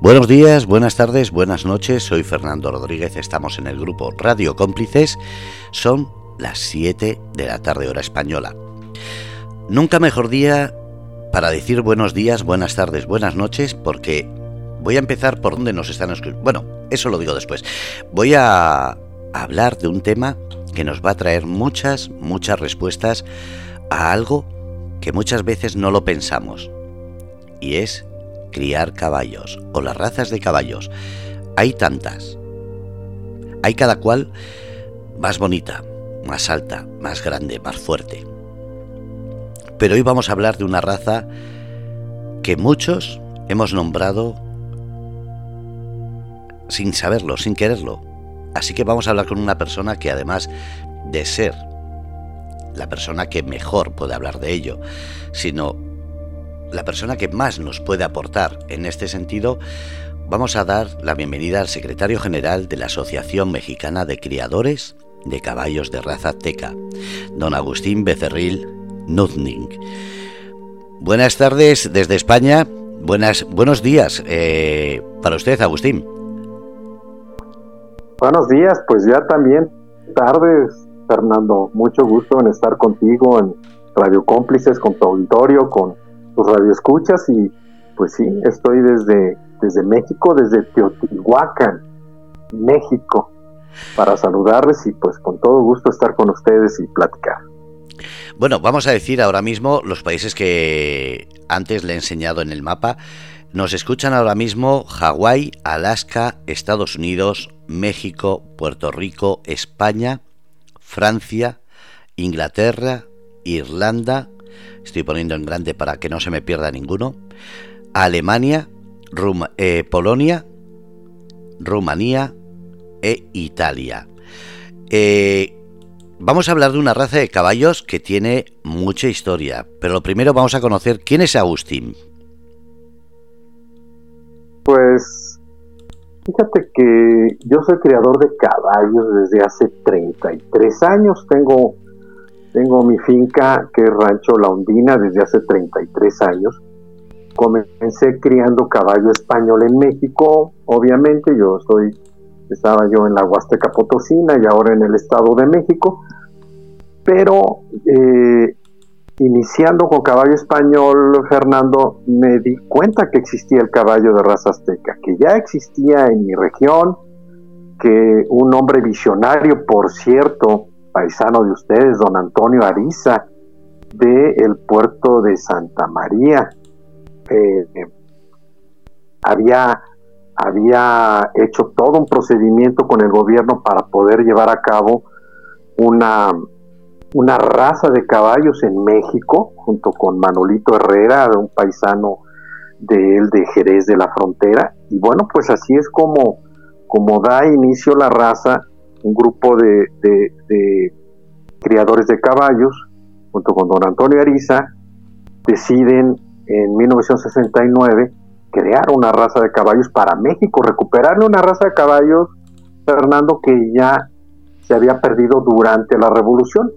Buenos días, buenas tardes, buenas noches. Soy Fernando Rodríguez. Estamos en el grupo Radio Cómplices. Son las 7 de la tarde hora española. Nunca mejor día para decir buenos días, buenas tardes, buenas noches, porque voy a empezar por donde nos están escuchando. Bueno, eso lo digo después. Voy a hablar de un tema que nos va a traer muchas, muchas respuestas a algo que muchas veces no lo pensamos. Y es criar caballos o las razas de caballos. Hay tantas. Hay cada cual más bonita, más alta, más grande, más fuerte. Pero hoy vamos a hablar de una raza que muchos hemos nombrado sin saberlo, sin quererlo. Así que vamos a hablar con una persona que además de ser la persona que mejor puede hablar de ello, sino la persona que más nos puede aportar en este sentido, vamos a dar la bienvenida al secretario general de la Asociación Mexicana de Criadores de Caballos de Raza Teca, don Agustín Becerril Nuzning. Buenas tardes desde España, buenas, buenos días eh, para usted, Agustín. Buenos días, pues ya también tardes, Fernando. Mucho gusto en estar contigo en Radio Cómplices, con tu auditorio, con Radio Escuchas y pues sí, estoy desde, desde México, desde Teotihuacán, México, para saludarles y pues con todo gusto estar con ustedes y platicar. Bueno, vamos a decir ahora mismo los países que antes le he enseñado en el mapa. Nos escuchan ahora mismo Hawái, Alaska, Estados Unidos, México, Puerto Rico, España, Francia, Inglaterra, Irlanda, estoy poniendo en grande para que no se me pierda ninguno, Alemania, eh, Polonia, Rumanía e Italia. Eh, vamos a hablar de una raza de caballos que tiene mucha historia, pero lo primero vamos a conocer quién es Agustín. Pues fíjate que yo soy criador de caballos desde hace 33 años, tengo tengo mi finca que es Rancho La Ondina desde hace 33 años. Comencé criando caballo español en México, obviamente yo estaba yo en la Huasteca Potosina y ahora en el Estado de México, pero eh, iniciando con caballo español, Fernando, me di cuenta que existía el caballo de raza azteca, que ya existía en mi región, que un hombre visionario, por cierto, paisano de ustedes, don Antonio Ariza, del el puerto de Santa María. Eh, había, había hecho todo un procedimiento con el gobierno para poder llevar a cabo una, una raza de caballos en México, junto con Manolito Herrera, un paisano de él de Jerez de la Frontera. Y bueno, pues así es como, como da inicio la raza un grupo de, criadores de caballos, junto con don Antonio Ariza, deciden en 1969 crear una raza de caballos para México, recuperarle una raza de caballos, Fernando, que ya se había perdido durante la revolución,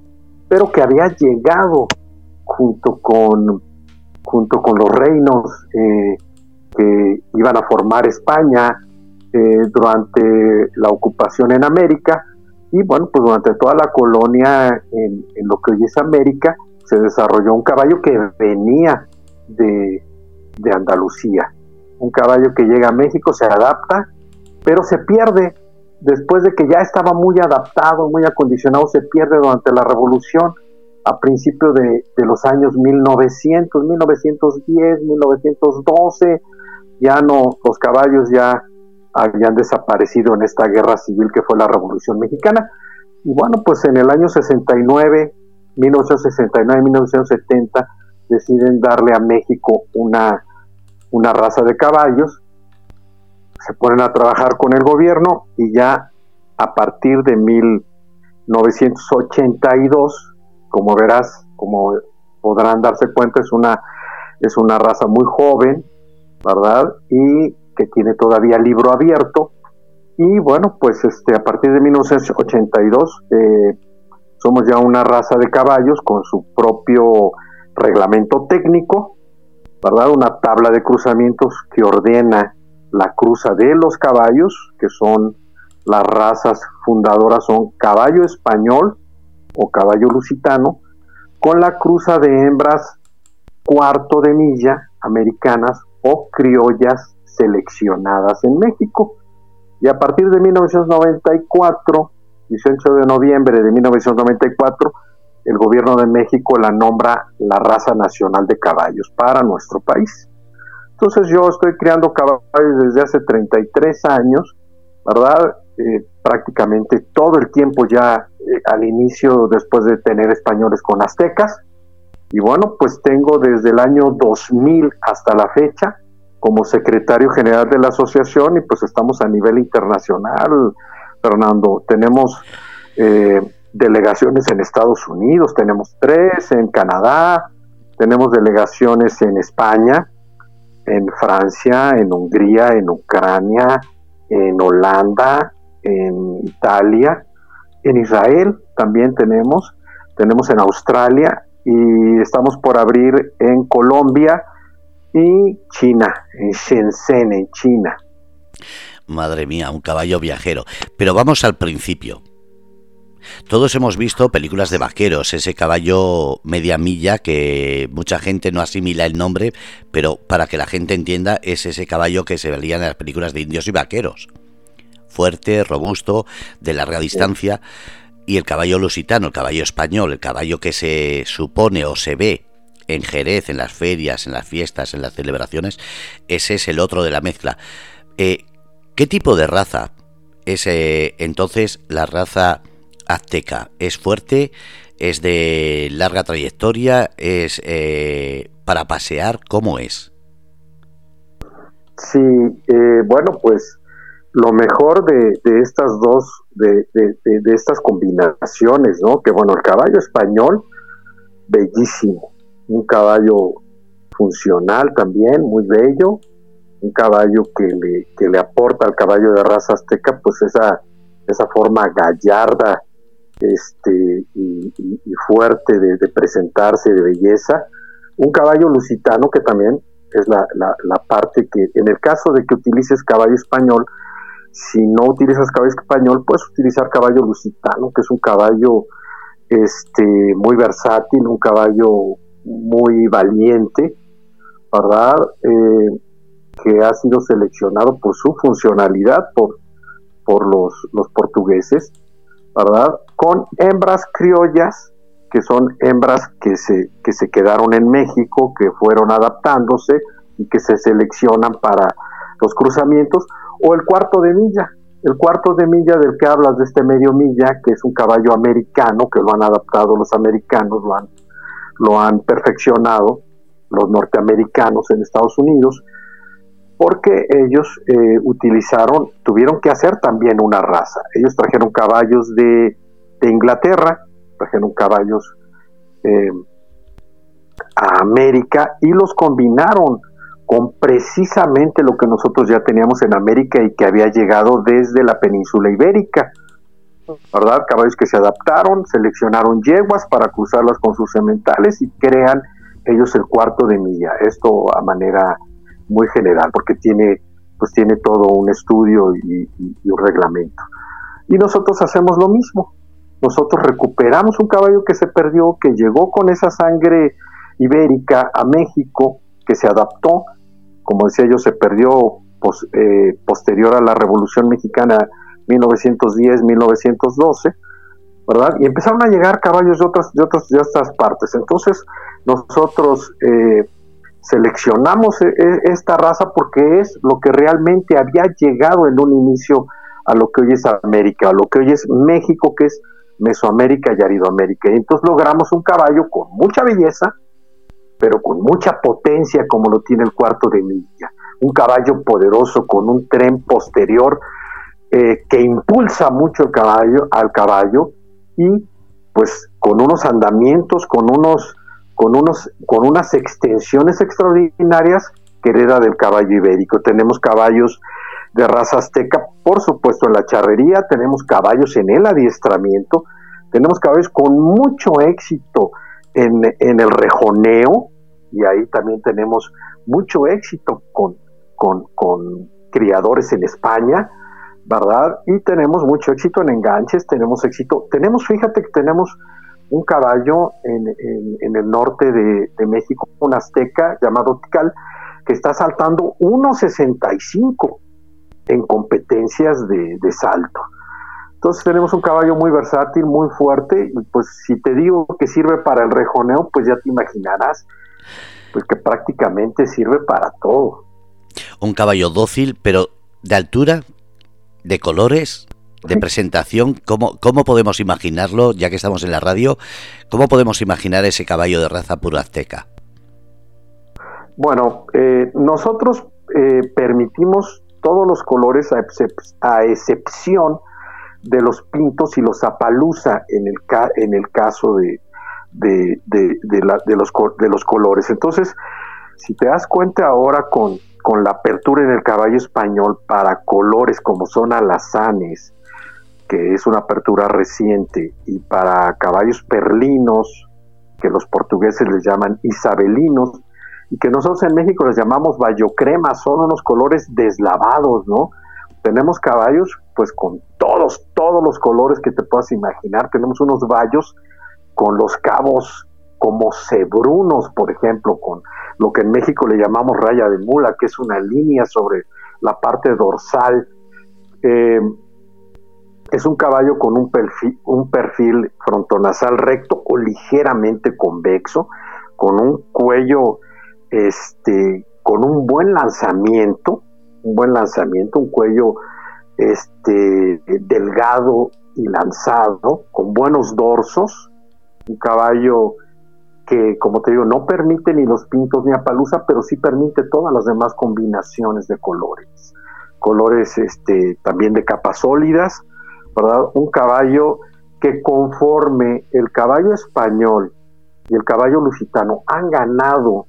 pero que había llegado junto con, junto con los reinos eh, que iban a formar España, eh, durante la ocupación en América y bueno, pues durante toda la colonia en, lo que hoy es América se desarrolló un caballo que venía de, de Andalucía, un caballo que llega a México, se adapta, pero se pierde. Después de que ya estaba muy adaptado, muy acondicionado, se pierde durante la revolución a principios de, de, los años 1900, 1910, 1912, ya no, los caballos ya habían desaparecido en esta guerra civil que fue la Revolución Mexicana. Y bueno, pues en el año 69, 1969, 1970, deciden darle a México una, una raza de caballos, se ponen a trabajar con el gobierno y ya a partir de 1982, como verás, como podrán darse cuenta, es una, es una raza muy joven, ¿verdad? Y que tiene todavía libro abierto. Y bueno, pues este, a partir de 1982 eh, somos ya una raza de caballos con su propio reglamento técnico, ¿verdad? Una tabla de cruzamientos que ordena la cruza de los caballos, que son las razas fundadoras, son caballo español o caballo lusitano, con la cruza de hembras cuarto de milla americanas o criollas seleccionadas en México. Y a partir de 1994, 18 de noviembre de 1994, el gobierno de México la nombra la raza nacional de caballos para nuestro país. Entonces yo estoy criando caballos desde hace 33 años, ¿verdad? Eh, prácticamente todo el tiempo ya eh, al inicio, después de tener españoles con aztecas. Y bueno, pues tengo desde el año 2000 hasta la fecha como secretario general de la asociación y pues estamos a nivel internacional, Fernando. Tenemos eh, delegaciones en Estados Unidos, tenemos tres en Canadá, tenemos delegaciones en España, en Francia, en Hungría, en Ucrania, en Holanda, en Italia, en Israel también tenemos, tenemos en Australia y estamos por abrir en Colombia y China, en Shenzhen, en China. Madre mía, un caballo viajero. Pero vamos al principio. Todos hemos visto películas de vaqueros, ese caballo media milla que mucha gente no asimila el nombre, pero para que la gente entienda es ese caballo que se veía en las películas de indios y vaqueros. Fuerte, robusto, de larga distancia. Y el caballo lusitano, el caballo español, el caballo que se supone o se ve en Jerez, en las ferias, en las fiestas, en las celebraciones, ese es el otro de la mezcla. Eh, ¿Qué tipo de raza es eh, entonces la raza azteca? ¿Es fuerte? ¿Es de larga trayectoria? ¿Es eh, para pasear? ¿Cómo es? Sí, bueno, pues lo mejor de, estas dos, de, de, estas combinaciones, ¿no? Que bueno, el caballo español, bellísimo, un caballo funcional también, muy bello, un caballo que le, que le aporta al caballo de raza azteca pues esa, esa forma gallarda este, y, fuerte de, presentarse, de belleza. Un caballo lusitano que también es la, la, parte que, en el caso de que utilices caballo español, si no utilizas caballo español, puedes utilizar caballo lusitano, que es un caballo este, muy versátil, un caballo muy valiente, ¿verdad? Eh, que ha sido seleccionado por su funcionalidad por, por los, los portugueses, ¿verdad? Con hembras criollas, que son hembras que se, que se quedaron en México, que fueron adaptándose y que se seleccionan para los cruzamientos, o el cuarto de milla, el cuarto de milla del que hablas de este medio milla, que es un caballo americano, que lo han adaptado los americanos, lo han lo han perfeccionado los norteamericanos en Estados Unidos, porque ellos eh, utilizaron, tuvieron que hacer también una raza. Ellos trajeron caballos de, Inglaterra, trajeron caballos eh, a América y los combinaron con precisamente lo que nosotros ya teníamos en América y que había llegado desde la península ibérica. ¿Verdad? Caballos que se adaptaron, seleccionaron yeguas para cruzarlas con sus sementales y crean ellos el cuarto de milla. Esto a manera muy general, porque tiene, pues tiene todo un estudio y, un reglamento. Y nosotros hacemos lo mismo. Nosotros recuperamos un caballo que se perdió, que llegó con esa sangre ibérica a México, que se adaptó, como decía yo, se perdió eh, posterior a la Revolución Mexicana 1910, 1912, ¿verdad? Y empezaron a llegar caballos de otras, de otras, de otras partes. Entonces, nosotros eh, seleccionamos e, e, esta raza porque es lo que realmente había llegado en un inicio a lo que hoy es América, a lo que hoy es México, que es Mesoamérica y Aridoamérica. Entonces logramos un caballo con mucha belleza, pero con mucha potencia como lo tiene el cuarto de milla. Un caballo poderoso con un tren posterior eh, que impulsa mucho el caballo, al caballo y pues con unos andamientos, con unos, con unos, con unas extensiones extraordinarias que hereda del caballo ibérico. Tenemos caballos de raza azteca, por supuesto en la charrería, tenemos caballos en el adiestramiento, tenemos caballos con mucho éxito en, en el rejoneo, y ahí también tenemos mucho éxito con, con, con criadores en España, ¿verdad? Y tenemos mucho éxito en enganches, tenemos éxito, tenemos, fíjate que tenemos un caballo en, el norte de, México, un azteca llamado Tical, que está saltando 1.65 en competencias de, de salto. Entonces tenemos un caballo muy versátil, muy fuerte, y pues si te digo que sirve para el rejoneo, pues ya te imaginarás, pues que prácticamente sirve para todo. Un caballo dócil, pero de altura, de colores, de presentación, ¿cómo, ¿cómo podemos imaginarlo, ya que estamos en la radio, cómo podemos imaginar ese caballo de raza pura azteca? Bueno, eh, nosotros eh, permitimos todos los colores a excepción de los pintos y los zapaluza en el, en el caso de, de, los, de los colores. Entonces, si te das cuenta ahora con, con la apertura en el caballo español para colores como son alazanes, que es una apertura reciente, y para caballos perlinos, que los portugueses les llaman isabelinos, y que nosotros en México les llamamos crema son unos colores deslavados, ¿no? Tenemos caballos pues con todos, todos los colores que te puedas imaginar. Tenemos unos vallos con los cabos como cebrunos, por ejemplo, con lo que en México le llamamos raya de mula, que es una línea sobre la parte dorsal. Eh, es un caballo con un perfil, un perfil frontonasal recto o ligeramente convexo, con un cuello este, con un buen lanzamiento, un buen lanzamiento, un cuello este, delgado y lanzado, con buenos dorsos, un caballo que, como te digo, no permite ni los pintos ni a pero sí permite todas las demás combinaciones de colores. Colores este, también de capas sólidas, ¿verdad? Un caballo que conforme el caballo español y el caballo lusitano han ganado,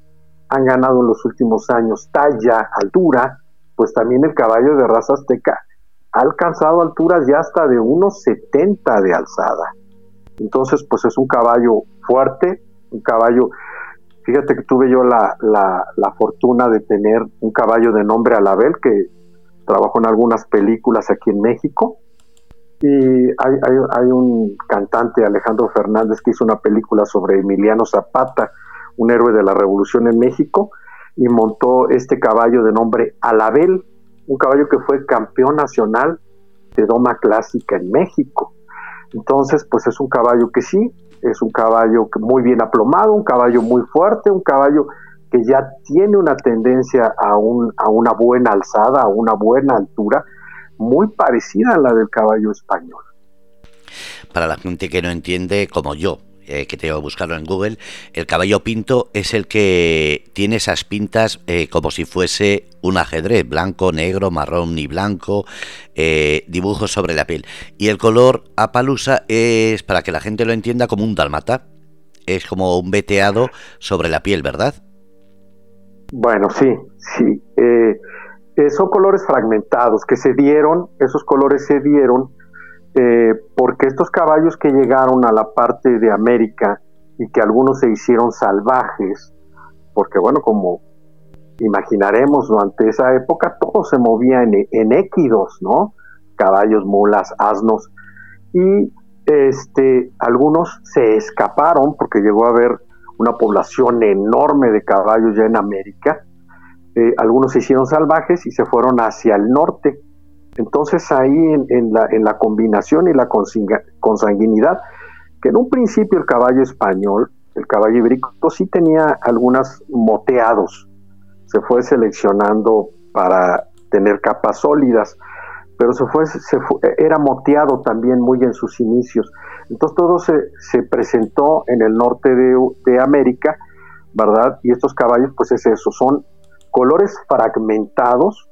han ganado en los últimos años talla, altura, pues también el caballo de raza azteca ha alcanzado alturas ya hasta de unos 70 de alzada. Entonces, pues es un caballo fuerte, un caballo, fíjate que tuve yo la, la, fortuna de tener un caballo de nombre Alabel, que trabajó en algunas películas aquí en México, y hay, hay, hay, un cantante, Alejandro Fernández, que hizo una película sobre Emiliano Zapata, un héroe de la revolución en México, y montó este caballo de nombre Alabel, un caballo que fue campeón nacional de doma clásica en México. Entonces, pues es un caballo que sí, es un caballo muy bien aplomado, un caballo muy fuerte, un caballo que ya tiene una tendencia a, un, a una buena alzada, a una buena altura, muy parecida a la del caballo español. Para la gente que no entiende, como yo, eh, que tengo que buscarlo en Google, el caballo pinto es el que tiene esas pintas eh, como si fuese un ajedrez, blanco, negro, marrón y blanco, eh, dibujos sobre la piel. Y el color apalusa es, para que la gente lo entienda, como un dalmata. Es como un veteado sobre la piel, ¿verdad? Bueno, sí, sí. son colores fragmentados que se dieron, esos colores se dieron eh, porque estos caballos que llegaron a la parte de América y que algunos se hicieron salvajes, porque bueno, como imaginaremos durante esa época, todo se movía en, équidos, ¿no? Caballos, mulas, asnos, y este, algunos se escaparon porque llegó a haber una población enorme de caballos ya en América, eh, algunos se hicieron salvajes y se fueron hacia el norte, entonces ahí en, la, combinación y la consanguinidad, que en un principio el caballo español, el caballo ibérico, sí tenía algunas moteados, se fue seleccionando para tener capas sólidas, pero se fue, se era moteado también muy en sus inicios. Entonces todo se, presentó en el norte de, de, América, ¿verdad? Y estos caballos, pues es eso, son colores fragmentados,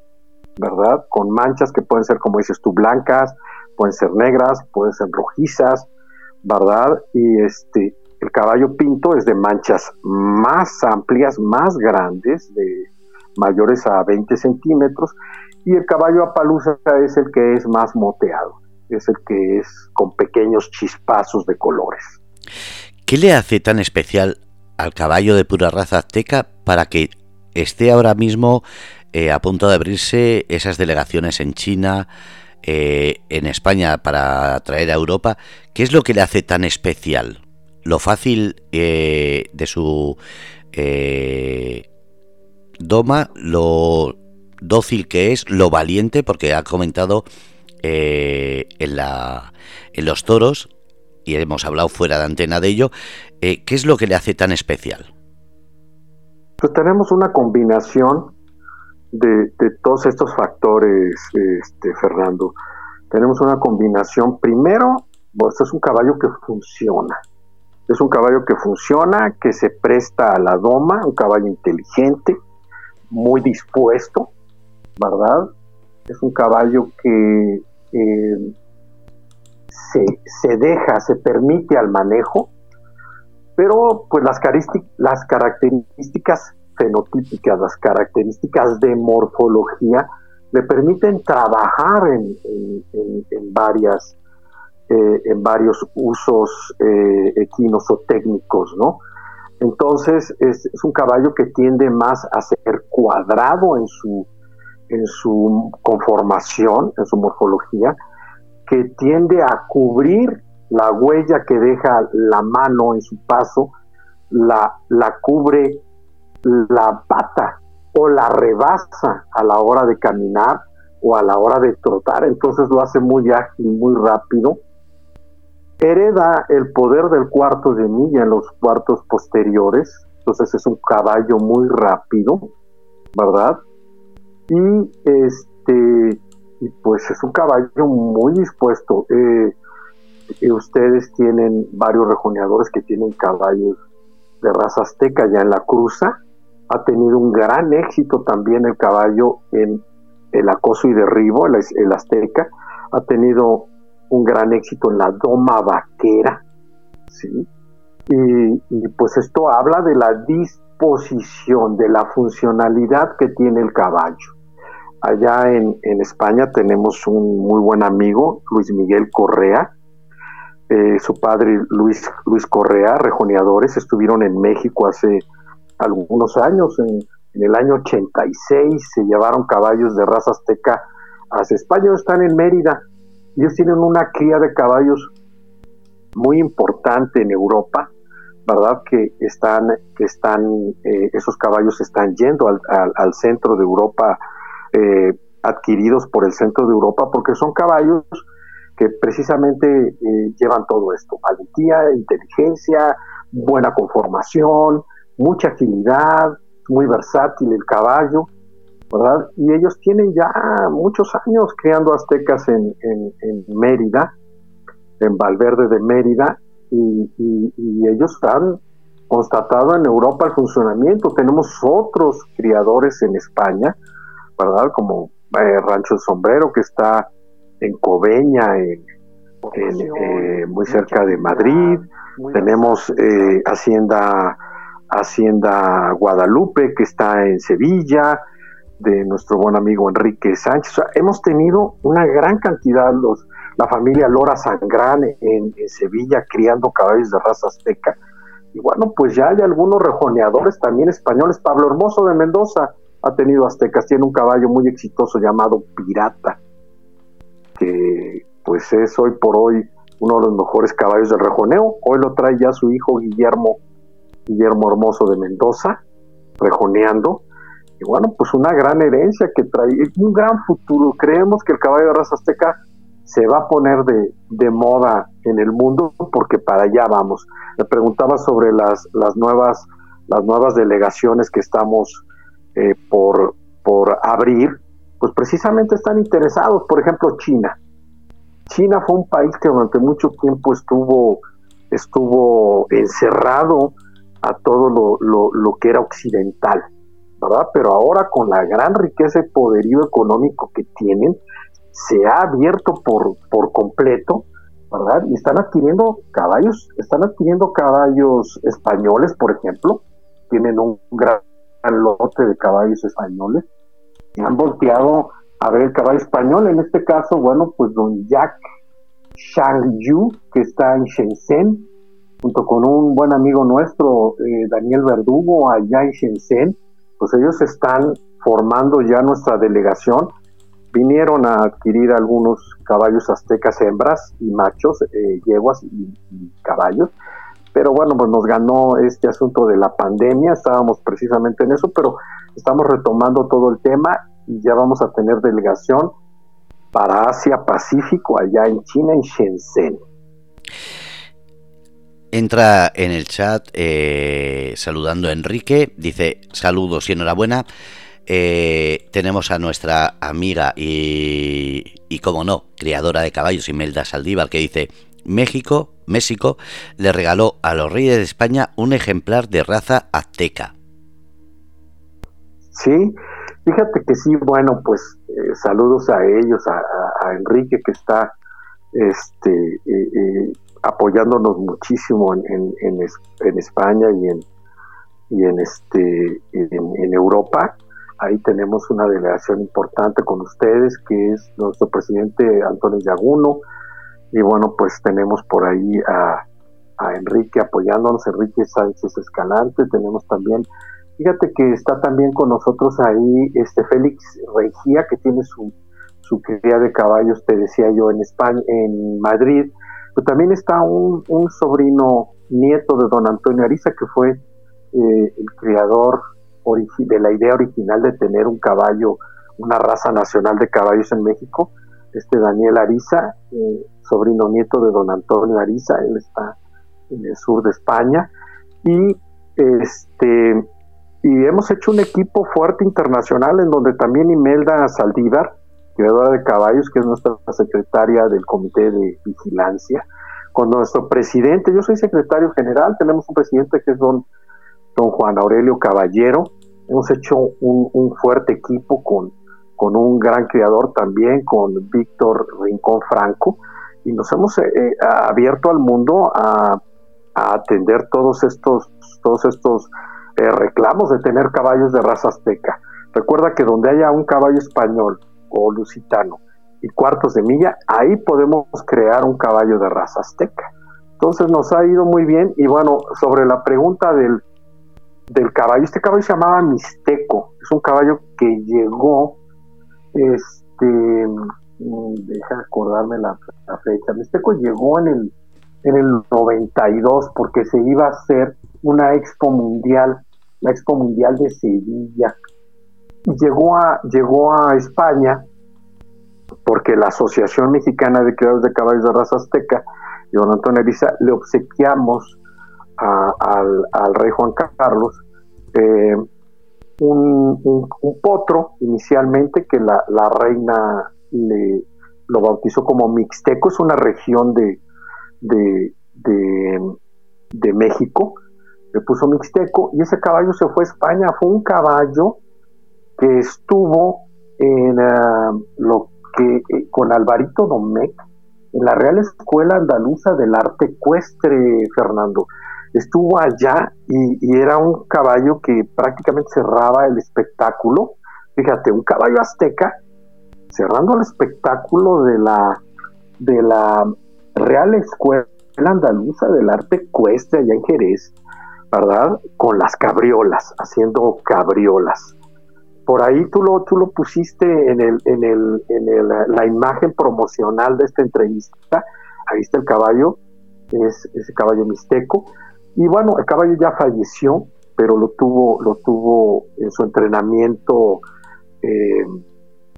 ¿verdad? Con manchas que pueden ser, como dices tú, blancas, pueden ser negras, pueden ser rojizas, ¿verdad? Y este, el caballo pinto es de manchas más amplias, más grandes, de mayores a 20 centímetros, y el caballo apalusa es el que es más moteado, es el que es con pequeños chispazos de colores. ¿Qué le hace tan especial al caballo de pura raza azteca para que esté ahora mismo eh, a punto de abrirse esas delegaciones en China, eh, en España para traer a Europa. ¿Qué es lo que le hace tan especial? Lo fácil de su doma, lo dócil que es, lo valiente, porque ha comentado en, la, en los toros, y hemos hablado fuera de antena de ello, ¿qué es lo que le hace tan especial? Pues tenemos una combinación de, todos estos factores, este, Fernando. Tenemos una combinación, primero, pues es un caballo que funciona. Es un caballo que funciona, que se presta a la doma, un caballo inteligente, muy dispuesto, ¿verdad? Es un caballo que eh, se, deja, se permite al manejo, pero pues las, las características fenotípicas, las características de morfología, le permiten trabajar en, varias, eh, en varios usos eh, equinos o técnicos, ¿no? Entonces es, es, un caballo que tiende más a ser cuadrado en su, en su conformación, en su morfología, que tiende a cubrir la huella que deja la mano en su paso, la, la cubre la pata o la rebasa a la hora de caminar o a la hora de trotar, entonces lo hace muy ágil, muy rápido. Hereda el poder del cuarto de milla en los cuartos posteriores, entonces es un caballo muy rápido, ¿verdad? Y este, pues es un caballo muy dispuesto. Eh, ustedes tienen varios rejoneadores que tienen caballos de raza azteca ya en la cruza. Ha tenido un gran éxito también el caballo en el acoso y derribo, el, el azteca. Ha tenido un gran éxito en la doma vaquera. ¿sí? Y, pues esto habla de la disposición, de la funcionalidad que tiene el caballo. Allá en, en, España tenemos un muy buen amigo, Luis Miguel Correa, eh, su padre Luis, Luis Correa, rejoneadores, estuvieron en México hace algunos años, en, el año 86 se llevaron caballos de raza azteca hacia España, están en Mérida, ellos tienen una cría de caballos muy importante en Europa, ¿verdad? Que están, que están, eh, esos caballos están yendo al, al, centro de Europa, eh, adquiridos por el centro de Europa, porque son caballos que precisamente eh, llevan todo esto, valentía, inteligencia, buena conformación, mucha agilidad, muy versátil el caballo, ¿verdad? Y ellos tienen ya muchos años criando aztecas en, Mérida, en Valverde de Mérida, y, ellos han constatado en Europa el funcionamiento. Tenemos otros criadores en España, ¿verdad? Como eh, Rancho el Sombrero, que está en Coveña, en, eh, muy cerca de Madrid. Tenemos eh, Hacienda, Hacienda Guadalupe, que está en Sevilla, de nuestro buen amigo Enrique Sánchez. hemos tenido una gran cantidad, los, la familia Lora Sangrán en, en, Sevilla, criando caballos de raza azteca. Y bueno, pues ya hay algunos rejoneadores también españoles. Pablo Hermoso de Mendoza ha tenido aztecas, tiene un caballo muy exitoso llamado Pirata que pues es hoy por hoy uno de los mejores caballos del rejoneo. Hoy lo trae ya su hijo Guillermo, Guillermo Hermoso de Mendoza, rejoneando. Y bueno, pues una gran herencia que trae, un gran futuro. Creemos que el caballo de raza azteca se va a poner de, de moda en el mundo porque para allá vamos. Me preguntaba sobre las, las, nuevas, las nuevas delegaciones que estamos eh, por, por abrir pues precisamente están interesados. Por ejemplo, China. China fue un país que durante mucho tiempo estuvo, estuvo encerrado a todo lo, lo, que era occidental, ¿verdad? Pero ahora con la gran riqueza y poderío económico que tienen, se ha abierto por, por completo, ¿verdad? Y están adquiriendo caballos, están adquiriendo caballos españoles, por ejemplo, tienen un gran lote de caballos españoles, han volteado a ver el caballo español, en este caso, bueno, pues don Jack Shang Yu, que está en Shenzhen, junto con un buen amigo nuestro, eh, Daniel Verdugo, allá en Shenzhen, pues ellos están formando ya nuestra delegación. Vinieron a adquirir algunos caballos aztecas hembras y machos, eh, yeguas y, caballos. Pero bueno, pues nos ganó este asunto de la pandemia, estábamos precisamente en eso, pero estamos retomando todo el tema y ya vamos a tener delegación para Asia Pacífico allá en China, en Shenzhen. Entra en el chat eh, saludando a Enrique, dice saludos y enhorabuena. Eh, tenemos a nuestra amiga y, y, como no, criadora de caballos, Imelda Saldívar, que dice, México, México, le regaló a los reyes de España un ejemplar de raza azteca. Sí, fíjate que sí, bueno, pues eh, saludos a ellos, a, Enrique que está este, apoyándonos muchísimo en, en, España y en, y en, este, en, Europa. Ahí tenemos una delegación importante con ustedes, que es nuestro presidente Antonio Yaguno. Y bueno, pues tenemos por ahí a, a Enrique apoyándonos, Enrique Sánchez Escalante. Tenemos también, fíjate que está también con nosotros ahí este Félix Regía, que tiene su, su cría de caballos, te decía yo, en España, en Madrid pero también está un, sobrino nieto de don Antonio Ariza, que fue eh, el creador de la idea original de tener un caballo, una raza nacional de caballos en México, este Daniel Ariza, eh, sobrino nieto de don Antonio Ariza, él está en el sur de España, y este y hemos hecho un equipo fuerte internacional en donde también Imelda Saldívar, creadora de caballos, que es nuestra secretaria del Comité de Vigilancia, con nuestro presidente, yo soy secretario general, tenemos un presidente que es don, don Juan Aurelio Caballero, hemos hecho un, fuerte equipo con, con un gran creador también, con Víctor Rincón Franco, y nos hemos eh, eh, abierto al mundo a, atender todos estos, todos estos eh, reclamos de tener caballos de raza azteca. Recuerda que donde haya un caballo español o lusitano y cuartos de milla, ahí podemos crear un caballo de raza azteca. Entonces nos ha ido muy bien y bueno, sobre la pregunta del, del caballo, este caballo se llamaba Mixteco, es un caballo que llegó, este, mm, deja acordarme la, fecha, Mixteco llegó en el, en el 92 porque se iba a hacer una expo mundial, la expo mundial de Sevilla, llegó a, llegó a España porque la Asociación Mexicana de Criadores de Caballos de Raza Azteca y don Antonio Eriza le obsequiamos al, rey Juan Carlos eh, un, potro inicialmente que la, reina le, lo bautizó como Mixteco, es una región de, de, de México, le puso Mixteco y ese caballo se fue a España, fue un caballo que estuvo en ah, lo que eh, con Alvarito Domecq en la Real Escuela Andaluza del Arte Ecuestre, Fernando. Estuvo allá y, era un caballo que prácticamente cerraba el espectáculo. Fíjate, un caballo azteca cerrando el espectáculo de la, de la Real Escuela Andaluza del Arte Ecuestre allá en Jerez, ¿verdad? Con las cabriolas, haciendo cabriolas por ahí tú lo, tú lo pusiste en, el, en, el, en el, la imagen promocional de esta entrevista. Ahí está el caballo, es ese caballo mixteco. Y bueno, el caballo ya falleció, pero lo tuvo, lo tuvo en su entrenamiento, eh,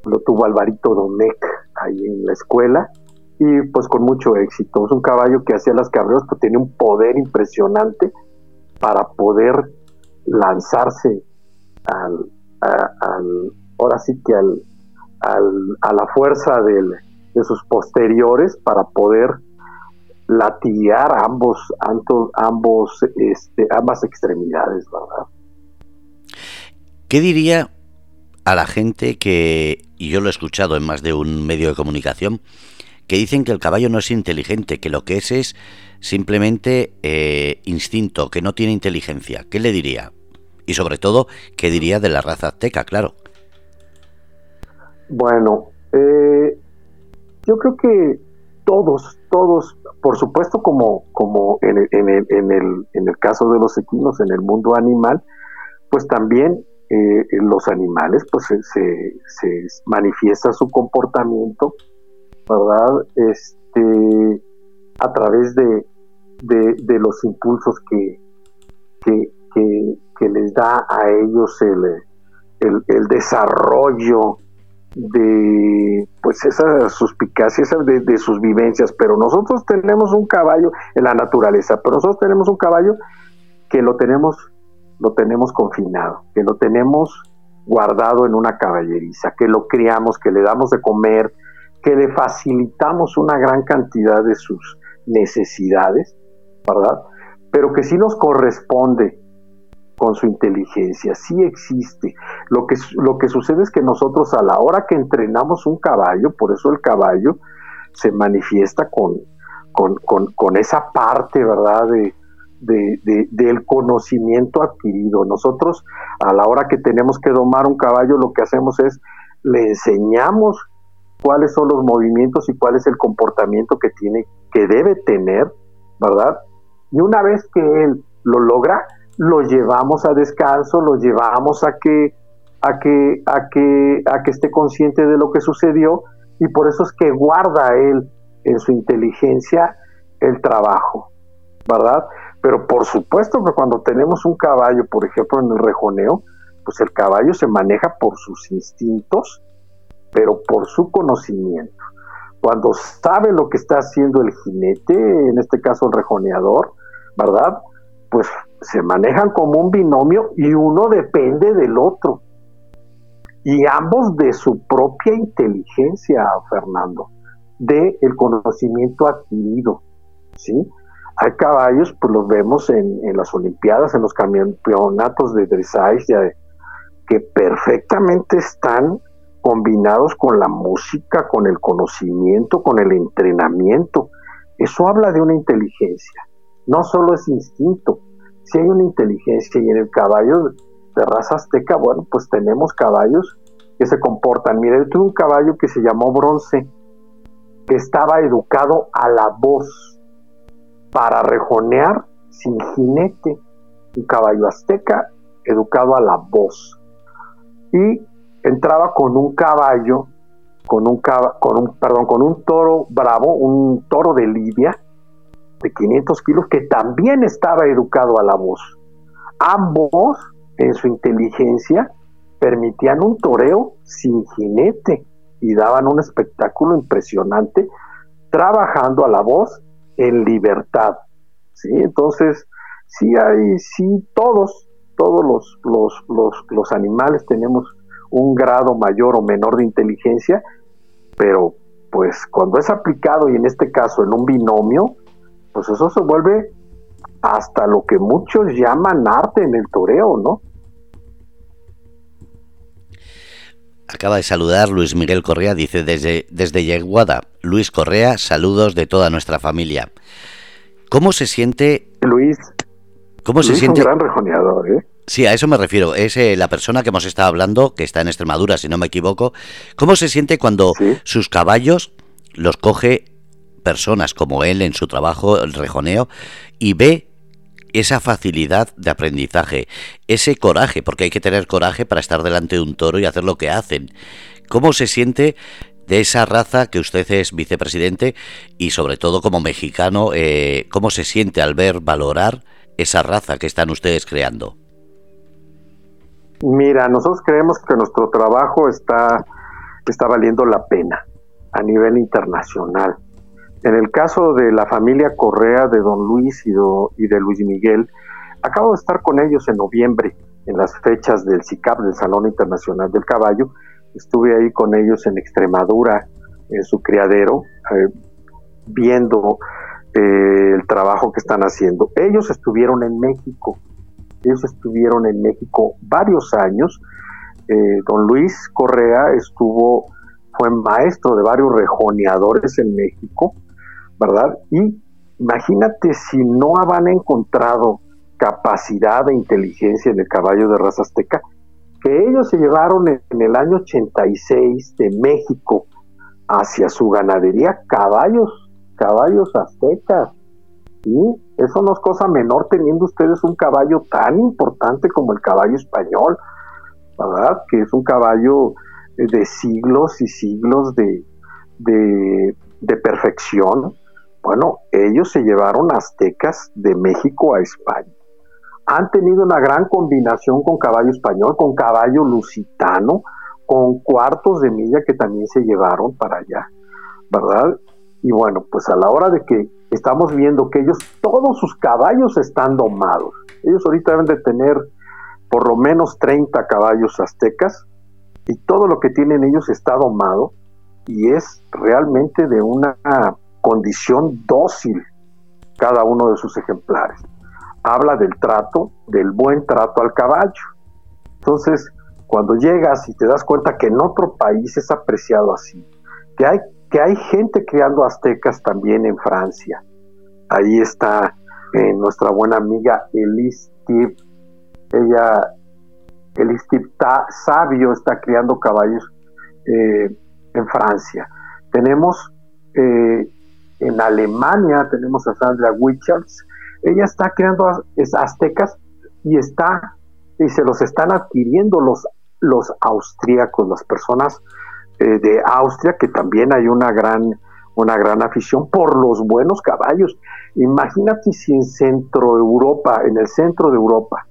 lo tuvo Alvarito Domecq ahí en la escuela. Y pues con mucho éxito. Es un caballo que hacía las carreras, pero tenía un poder impresionante para poder lanzarse al, ahora sí que al, a la fuerza de sus posteriores para poder latiguear ambos, ambos, este, ambas extremidades, ¿verdad? ¿Qué diría a la gente que, y yo lo he escuchado en más de un medio de comunicación, que dicen que el caballo no es inteligente, que lo que es es simplemente eh, instinto, que no tiene inteligencia? ¿Qué le diría? Y sobre todo, ¿qué diría de la raza azteca, claro? Bueno, eh, yo creo que todos, todos, por supuesto como, como en, el, en, el, en, el, caso de los equinos, en el mundo animal, pues también eh, los animales, pues se, se, manifiesta su comportamiento, ¿verdad? Este, a través de, de, los impulsos que, que, que, les da a ellos el, el, desarrollo de pues esas suspicacias de, de, sus vivencias, pero nosotros tenemos un caballo en la naturaleza, pero nosotros tenemos un caballo que lo tenemos lo tenemos confinado, que lo tenemos guardado en una caballeriza, que lo criamos, que le damos de comer, que le facilitamos una gran cantidad de sus necesidades, ¿verdad? Pero que sí nos corresponde con su inteligencia, sí existe. Lo que, lo que sucede es que nosotros a la hora que entrenamos un caballo, por eso el caballo se manifiesta con, con, con, con esa parte, ¿verdad? De, de, del conocimiento adquirido. Nosotros a la hora que tenemos que domar un caballo lo que hacemos es le enseñamos cuáles son los movimientos y cuál es el comportamiento que tiene, que debe tener, ¿verdad? Y una vez que él lo logra, lo llevamos a descanso, lo llevamos a que, a que, a que, a que esté consciente de lo que sucedió, y por eso es que guarda él en su inteligencia el trabajo, ¿verdad? Pero por supuesto que cuando tenemos un caballo, por ejemplo, en el rejoneo, pues el caballo se maneja por sus instintos, pero por su conocimiento. Cuando sabe lo que está haciendo el jinete, en este caso el rejoneador, ¿verdad? Pues se manejan como un binomio y uno depende del otro. Y ambos de su propia inteligencia, Fernando, de el conocimiento adquirido, ¿sí? Hay caballos, pues los vemos en, las Olimpiadas, en los campeonatos de dressage, que perfectamente están combinados con la música, con el conocimiento, con el entrenamiento. Eso habla de una inteligencia. No solo es instinto, si hay una inteligencia y en el caballo de raza azteca, bueno, pues tenemos caballos que se comportan. Mire, yo tuve un caballo que se llamó Bronce, que estaba educado a la voz para rejonear sin jinete, un caballo azteca educado a la voz. Y entraba con un caballo, con un, perdón, con un toro bravo, un toro de Lidia de 500 kilos que también estaba educado a la voz. Ambos, en su inteligencia, permitían un toreo sin jinete y daban un espectáculo impresionante trabajando a la voz en libertad. ¿sí? Entonces, sí hay, sí, todos, todos los, los, los, los animales tenemos un grado mayor o menor de inteligencia, pero pues cuando es aplicado y en este caso en un binomio, pues eso se vuelve hasta lo que muchos llaman arte en el toreo, ¿no? Acaba de saludar Luis Miguel Correa, dice desde, desde Yeguada. Luis Correa, saludos de toda nuestra familia. ¿Cómo se siente... Luis. ¿Cómo se siente... un gran rejoneador, ¿eh? Sí, a eso me refiero. Es eh, la persona que hemos estado hablando, que está en Extremadura, si no me equivoco. ¿Cómo se siente cuando sus caballos los coge personas como él en su trabajo, el rejoneo, y ve esa facilidad de aprendizaje, ese coraje, porque hay que tener coraje para estar delante de un toro y hacer lo que hacen. ¿Cómo se siente de esa raza que usted es vicepresidente y sobre todo como mexicano, eh, cómo se siente al ver, valorar esa raza que están ustedes creando? Mira, nosotros creemos que nuestro trabajo está, está valiendo la pena a nivel internacional. En el caso de la familia Correa, de don Luis y, de Luis Miguel, acabo de estar con ellos en noviembre, en las fechas del CICAP, del Salón Internacional del Caballo. Estuve ahí con ellos en Extremadura, en su criadero, eh, viendo eh, el trabajo que están haciendo. Ellos estuvieron en México, ellos estuvieron en México varios años. Eh, don Luis Correa estuvo, fue maestro de varios rejoneadores en México ¿verdad? Y imagínate si no han encontrado capacidad de inteligencia en el caballo de raza azteca, que ellos se llevaron en, el año 86 de México hacia su ganadería caballos, caballos aztecas. Y eso no es cosa menor teniendo ustedes un caballo tan importante como el caballo español. ¿verdad? Que es un caballo eh, de siglos y siglos de, de perfección. Bueno, ellos se llevaron aztecas de México a España. Han tenido una gran combinación con caballo español, con caballo lusitano, con cuartos de milla que también se llevaron para allá, ¿verdad? Y bueno, pues a la hora de que estamos viendo que ellos, todos sus caballos están domados. Ellos ahorita deben de tener por lo menos 30 caballos aztecas y todo lo que tienen ellos está domado y es realmente de una condición dócil cada uno de sus ejemplares. Habla del trato, del buen trato al caballo. Entonces, cuando llegas y te das cuenta que en otro país es apreciado así, que hay, que hay gente criando aztecas también en Francia. Ahí está eh, nuestra buena amiga Elise Tip. Ella, Elise Tip Sabio, está criando caballos eh, en Francia. Tenemos eh, en Alemania, tenemos a Sandra Wichards. Ella está creando aztecas y está y se los están adquiriendo los, los austríacos, las personas eh, de Austria, que también hay una gran, una gran afición por los buenos caballos. Imagínate si en Centro Europa, en el centro de Europa,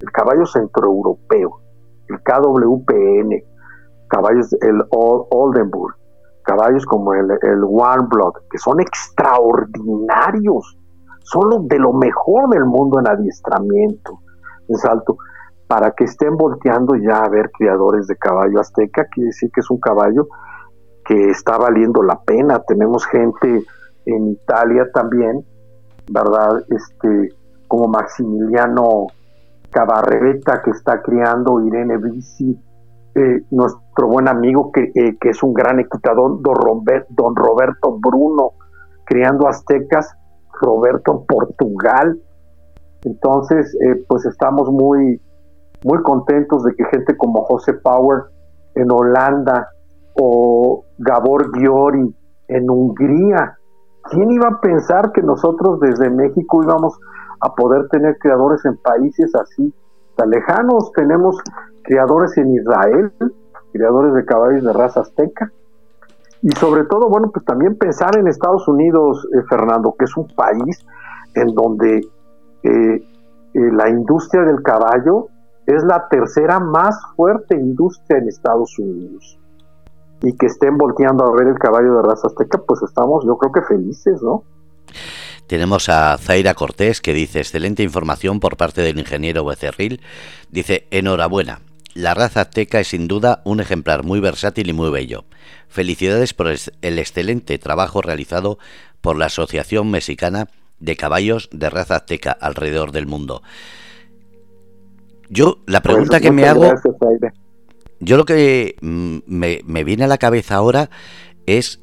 el caballo centroeuropeo, el KWPN, caballos, el Oldenburg, caballos como el, el One Blood, que son extraordinarios, son los de lo mejor del mundo en adiestramiento, en salto para que estén volteando ya a ver criadores de caballo azteca, quiere decir que es un caballo que está valiendo la pena. Tenemos gente en Italia también, ¿verdad? Este, como Maximiliano Cabarreta que está criando Irene Bici, eh, nuestro buen amigo que, eh, que, es un gran equitador, don, don Roberto Bruno, criando aztecas, Roberto en Portugal. Entonces, eh, pues estamos muy, muy contentos de que gente como José Power en Holanda o Gabor Giori en Hungría, ¿quién iba a pensar que nosotros desde México íbamos a poder tener creadores en países así tan lejanos? Tenemos creadores en Israel, creadores de caballos de raza azteca. Y sobre todo, bueno, pues también pensar en Estados Unidos, eh, Fernando, que es un país en donde eh, eh, la industria del caballo es la tercera más fuerte industria en Estados Unidos. Y que estén volteando a ver el caballo de raza azteca, pues estamos yo creo que felices, ¿no? Tenemos a Zaira Cortés que dice, excelente información por parte del ingeniero Becerril. Dice, enhorabuena, la raza azteca es sin duda un ejemplar muy versátil y muy bello. Felicidades por el excelente trabajo realizado por la Asociación Mexicana de Caballos de Raza Azteca alrededor del mundo. Yo, la pregunta que me hago. yo lo que mm, me, viene a la cabeza ahora es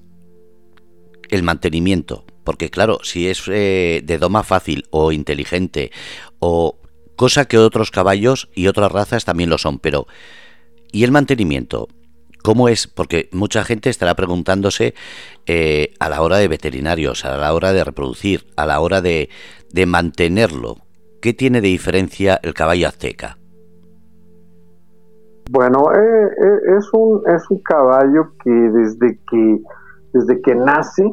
el mantenimiento. Porque, claro, si es eh, de doma fácil o inteligente o cosa que otros caballos y otras razas también lo son, pero ¿y el mantenimiento? ¿Cómo es? Porque mucha gente estará preguntándose eh, a la hora de veterinarios, a la hora de reproducir, a la hora de, de mantenerlo. ¿Qué tiene de diferencia el caballo azteca? Bueno, eh, eh, es, un, es un caballo que desde que, desde que nace,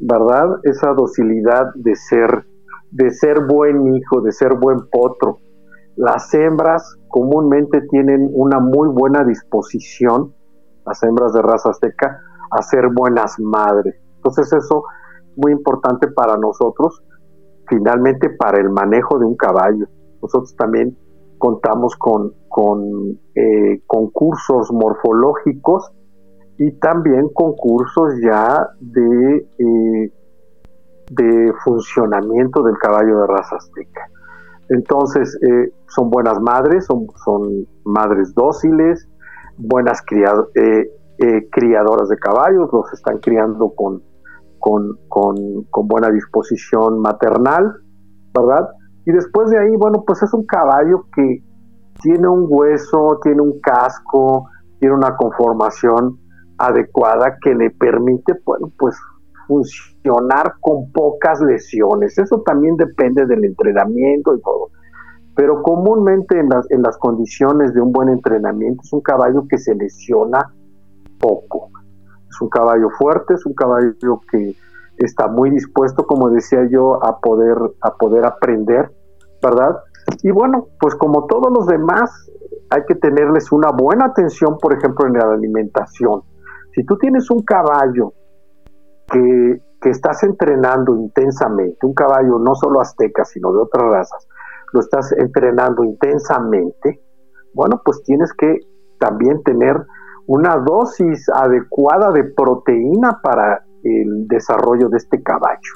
¿verdad? Esa docilidad de ser, de ser buen hijo, de ser buen potro. Las hembras comúnmente tienen una muy buena disposición, las hembras de raza azteca, a ser buenas madres. Entonces eso es muy importante para nosotros, finalmente para el manejo de un caballo. Nosotros también contamos con, con eh, concursos morfológicos y también concursos ya de, eh, de funcionamiento del caballo de raza azteca. Entonces, eh, son buenas madres, son, madres dóciles, buenas criadoras de caballos, los están criando con, con, con buena disposición maternal, ¿verdad? Y después de ahí, bueno, pues es un caballo que tiene un hueso, tiene un casco, tiene una conformación adecuada que le permite, bueno, pues funcionar con pocas lesiones. Eso también depende del entrenamiento y todo. pero comúnmente en las, en las condiciones de un buen entrenamiento es un caballo que se lesiona poco. Es un caballo fuerte, es un caballo que está muy dispuesto, como decía yo, a poder, a poder aprender, ¿verdad? Y bueno, pues como todos los demás, hay que tenerles una buena atención, por ejemplo, en la alimentación. Si tú tienes un caballo que, que estás entrenando intensamente, un caballo no solo azteca, sino de otras razas, lo estás entrenando intensamente, bueno, pues tienes que también tener una dosis adecuada de proteína para el desarrollo de este caballo.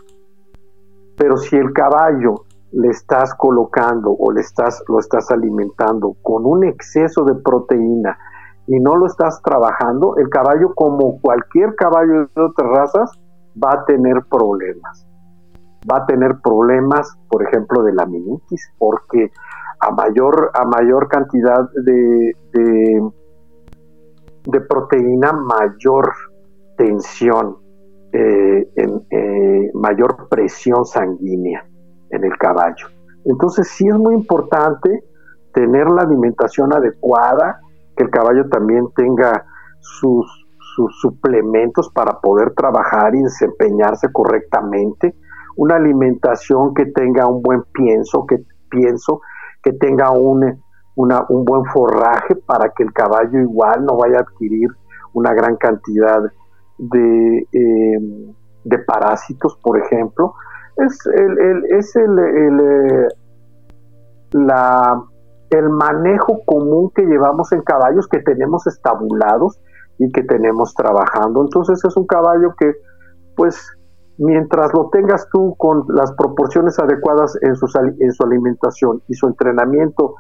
Pero si el caballo le estás colocando o le estás, lo estás alimentando con un exceso de proteína y no lo estás trabajando, el caballo, como cualquier caballo de otras razas, va a tener problemas. Va a tener problemas, por ejemplo, de la minitis, porque a mayor, a mayor cantidad de, de, proteína, mayor tensión, eh, en, eh, mayor presión sanguínea en el caballo. Entonces sí es muy importante tener la alimentación adecuada, que el caballo también tenga sus, sus suplementos para poder trabajar y desempeñarse correctamente, una alimentación que tenga un buen pienso, que pienso, que tenga un, un buen forraje para que el caballo igual no vaya a adquirir una gran cantidad de, em, de parásitos, por ejemplo, es el, es el, eh, la, el manejo común que llevamos en caballos que tenemos estabulados y que tenemos trabajando. Entonces es un caballo que, pues, mientras lo tengas tú con las proporciones adecuadas en su, en su alimentación y su entrenamiento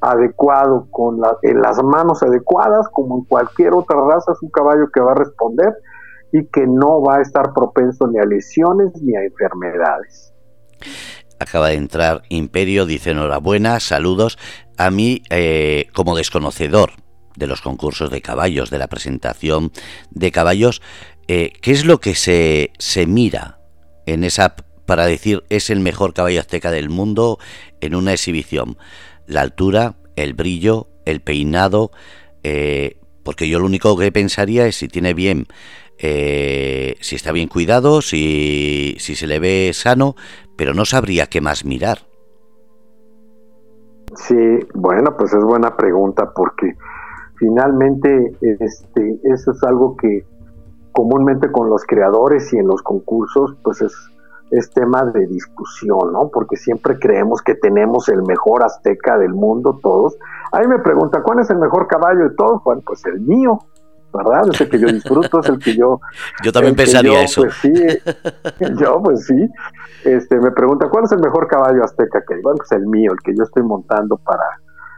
adecuado, con en las manos adecuadas, como en cualquier otra raza, es un caballo que va a responder y que no va a estar propenso ni a lesiones ni a enfermedades. Acaba de entrar Imperio, dice enhorabuena, saludos. A mí, eh, como desconocedor de los concursos de caballos, de la presentación de caballos, eh, ¿qué es lo que se, se mira en esa para decir es el mejor caballo azteca del mundo en una exhibición? La altura, el brillo, el peinado, eh, porque yo lo único que pensaría es si tiene bien eh, si está bien cuidado, si, si se le ve sano, pero no sabría qué más mirar. Sí, bueno, pues es buena pregunta porque finalmente este, eso es algo que comúnmente con los creadores y en los concursos pues es, es tema de discusión, ¿no? Porque siempre creemos que tenemos el mejor azteca del mundo todos. Ahí me pregunta, ¿cuál es el mejor caballo de todos? Bueno, pues el mío. ¿Verdad? Es el que yo disfruto, es el que yo... Yo también pensaría eso. Pues sí, yo pues sí. Este, me pregunta, ¿cuál es el mejor caballo azteca que hay? Bueno, pues el mío, el que yo estoy montando para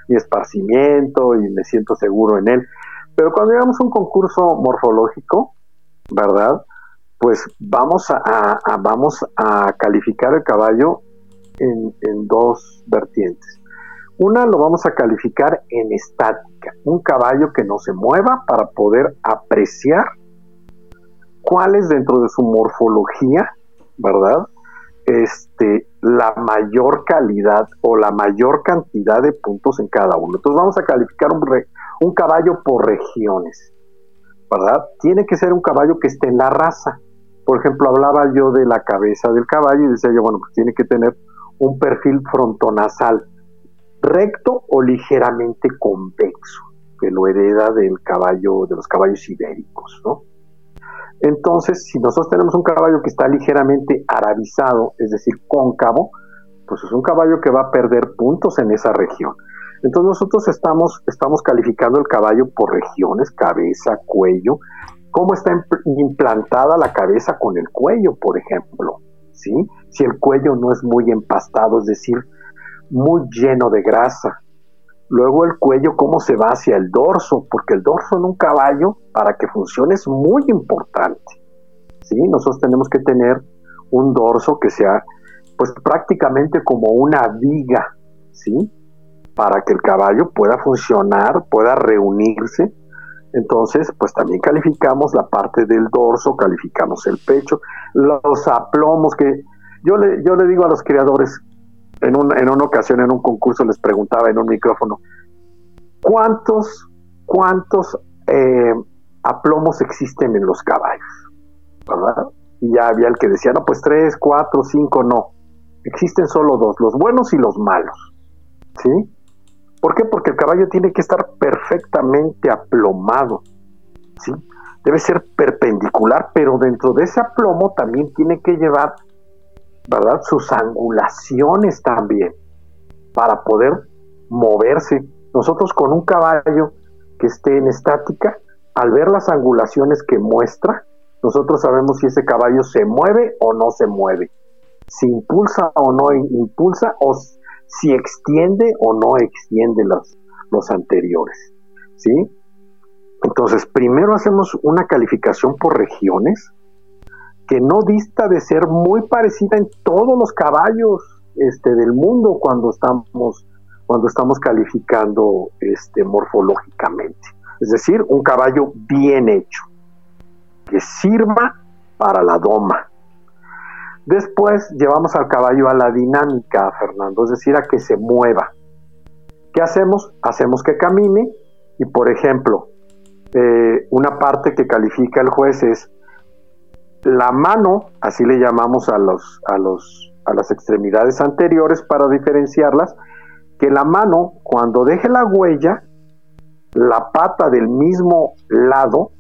mi esparcimiento y me siento seguro en él. Pero cuando llegamos a un concurso morfológico, ¿verdad? Pues vamos a, vamos a calificar el caballo en, en dos vertientes. Una lo vamos a calificar en estática, un caballo que no se mueva para poder apreciar cuál es dentro de su morfología, ¿verdad? Este, la mayor calidad o la mayor cantidad de puntos en cada uno. Entonces vamos a calificar un, un caballo por regiones, ¿verdad? Tiene que ser un caballo que esté en la raza. Por ejemplo, hablaba yo de la cabeza del caballo y decía yo, bueno, pues tiene que tener un perfil frontonasal recto o ligeramente convexo, que lo hereda del caballo, de los caballos ibéricos, ¿no? Entonces, si nosotros tenemos un caballo que está ligeramente arabizado, es decir, cóncavo, pues es un caballo que va a perder puntos en esa región. Entonces nosotros estamos, estamos calificando el caballo por regiones, cabeza, cuello, cómo está implantada la cabeza con el cuello, por ejemplo, ¿sí? Si el cuello no es muy empastado, es decir, muy lleno de grasa. Luego el cuello, cómo se va hacia el dorso, porque el dorso en un caballo, para que funcione, es muy importante. ¿sí? Nosotros tenemos que tener un dorso que sea, pues prácticamente como una viga, ¿sí? Para que el caballo pueda funcionar, pueda reunirse. Entonces, pues también calificamos la parte del dorso, calificamos el pecho, los aplomos que yo le, yo le digo a los criadores, en, en una ocasión en un concurso les preguntaba en un micrófono, ¿cuántos, cuántos eh, aplomos existen en los caballos? ¿Verdad? Y ya había el que decía, no, pues tres, cuatro, cinco, no. Existen solo dos, los buenos y los malos. ¿Sí? ¿Por qué? Porque el caballo tiene que estar perfectamente aplomado. ¿Sí? Debe ser perpendicular, pero dentro de ese aplomo también tiene que llevar ¿verdad? Sus angulaciones también para poder moverse. Nosotros con un caballo que esté en estática, al ver las angulaciones que muestra, nosotros sabemos si ese caballo se mueve o no se mueve, si impulsa o no impulsa, o si extiende o no extiende los, los anteriores. ¿sí? Entonces, primero hacemos una calificación por regiones, que no dista de ser muy parecida en todos los caballos este, del mundo cuando estamos, cuando estamos calificando este, morfológicamente. Es decir, un caballo bien hecho, que sirva para la doma. Después llevamos al caballo a la dinámica, Fernando, es decir, a que se mueva. ¿Qué hacemos? Hacemos que camine y, por ejemplo, eh, una parte que califica el juez es la mano, así le llamamos a, los, a, los, a las extremidades anteriores para diferenciarlas, que la mano, cuando deje la huella, la pata del mismo lado,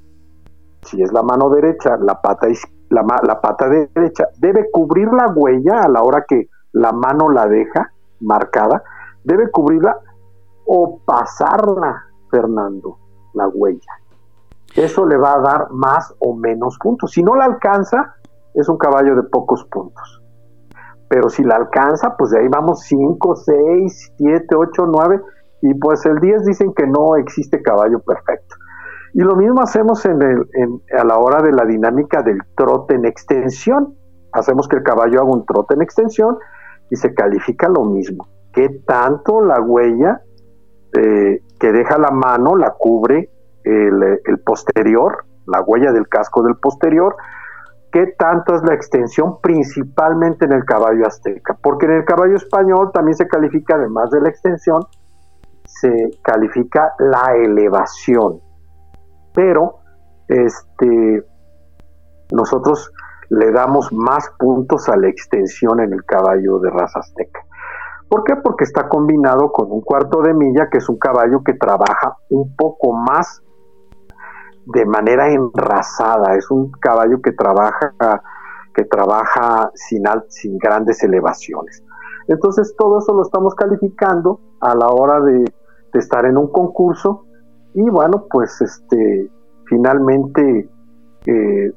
si es la mano derecha, la pata, la, la pata derecha, debe cubrir la huella a la hora que la mano la deja marcada, debe cubrirla o pasarla, Fernando, la huella eso le va a dar más o menos puntos. Si no la alcanza, es un caballo de pocos puntos. Pero si la alcanza, pues de ahí vamos 5, 6, 7, 8, 9 y pues el 10 dicen que no existe caballo perfecto. Y lo mismo hacemos en a la hora de la dinámica del trote en extensión. Hacemos que el caballo haga un trote en extensión y se califica lo mismo. ¿Qué tanto la huella eh, que deja la mano la cubre el, posterior, la huella del casco del posterior, qué tanto es la extensión principalmente en el caballo azteca, porque en el caballo español también se califica, además de la extensión, se califica la elevación, pero este, nosotros le damos más puntos a la extensión en el caballo de raza azteca. ¿Por qué? Porque está combinado con un cuarto de milla, que es un caballo que trabaja un poco más de manera enrasada, es un caballo que trabaja, que trabaja sin, sin grandes elevaciones. Entonces todo eso lo estamos calificando a la hora de, estar en un concurso y bueno, pues este, finalmente eh,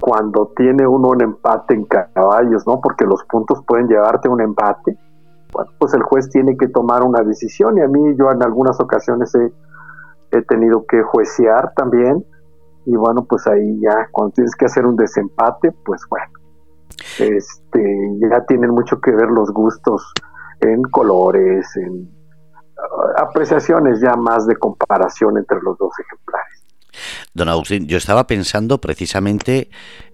cuando tiene uno un empate en caballos, ¿no? Porque los puntos pueden llevarte a un empate, bueno, pues el juez tiene que tomar una decisión y a mí yo en algunas ocasiones he he tenido que juecear también y bueno, pues ahí ya cuando tienes que hacer un desempate, pues bueno, este, ya tienen mucho que ver los gustos en colores, en uh, apreciaciones ya más de comparación entre los dos ejemplares. Don Agustín, yo estaba pensando precisamente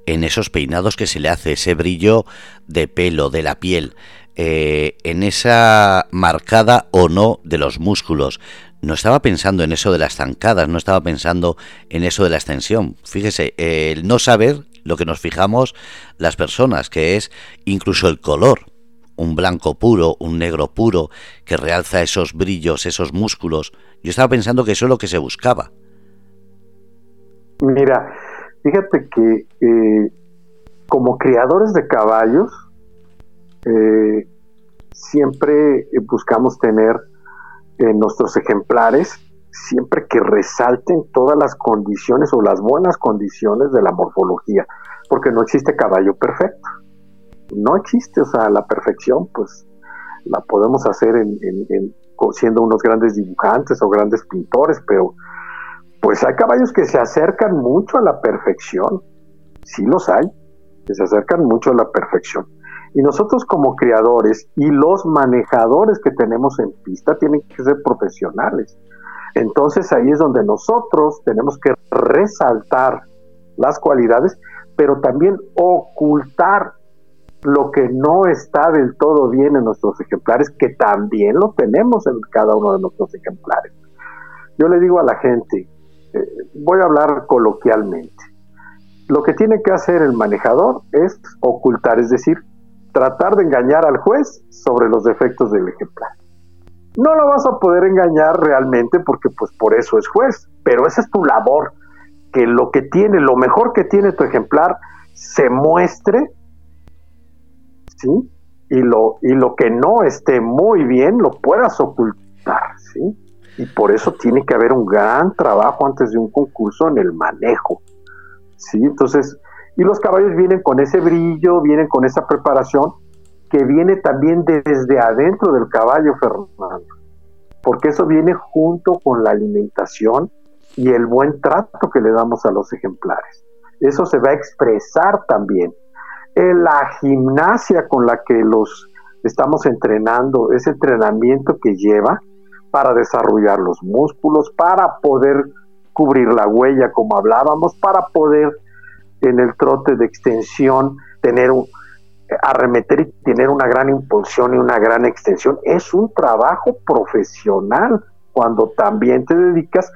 en esos peinados que se le hace, ese brillo de pelo, de la piel, eh, en esa marcada o no de los músculos no estaba pensando en eso de las zancadas, no estaba pensando en eso de la extensión. Fíjese, el no saber lo que nos fijamos las personas, que es incluso el color, un blanco puro, un negro puro, que realza esos brillos, esos músculos. Yo estaba pensando que eso es lo que se buscaba. Mira, fíjate que eh, como criadores de caballos, eh, siempre buscamos tener en nuestros ejemplares siempre que resalten todas las condiciones o las buenas condiciones de la morfología, porque no existe caballo perfecto. No existe, o sea, la perfección, pues la podemos hacer en, siendo unos grandes dibujantes o grandes pintores, pero pues hay caballos que se acercan mucho a la perfección, sí los hay, que se acercan mucho a la perfección. Y nosotros como creadores y los manejadores que tenemos en pista tienen que ser profesionales. Entonces ahí es donde nosotros tenemos que resaltar las cualidades, pero también ocultar lo que no está del todo bien en nuestros ejemplares, que también lo tenemos en cada uno de nuestros ejemplares. Yo le digo a la gente, eh, voy a hablar coloquialmente, lo que tiene que hacer el manejador es ocultar, es decir, tratar de engañar al juez sobre los defectos del ejemplar. No lo vas a poder engañar realmente porque pues por eso es juez, pero esa es tu labor, que lo que tiene, lo mejor que tiene tu ejemplar se muestre, ¿sí? Y lo, y lo que no esté muy bien lo puedas ocultar, ¿sí? Y por eso tiene que haber un gran trabajo antes de un concurso en el manejo, ¿sí? Entonces, y los caballos vienen con ese brillo, vienen con esa preparación que viene también desde adentro del caballo, Fernando. Porque eso viene junto con la alimentación y el buen trato que le damos a los ejemplares. Eso se va a expresar también. En la gimnasia con la que los estamos entrenando, ese entrenamiento que lleva para desarrollar los músculos, para poder cubrir la huella, como hablábamos, para poder en el trote de extensión, tener un, arremeter y tener una gran impulsión y una gran extensión, es un trabajo profesional cuando también te dedicas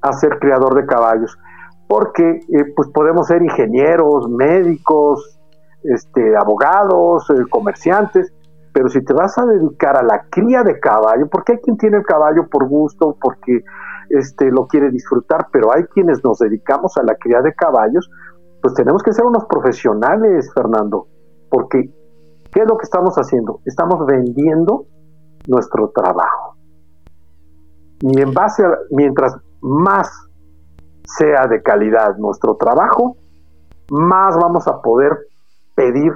a ser criador de caballos, porque eh, pues podemos ser ingenieros, médicos, este, abogados, eh, comerciantes, pero si te vas a dedicar a la cría de caballo, porque hay quien tiene el caballo por gusto, porque este, lo quiere disfrutar, pero hay quienes nos dedicamos a la cría de caballos, pues tenemos que ser unos profesionales, Fernando, porque ¿qué es lo que estamos haciendo? Estamos vendiendo nuestro trabajo. Y en base a, mientras más sea de calidad nuestro trabajo, más vamos a poder pedir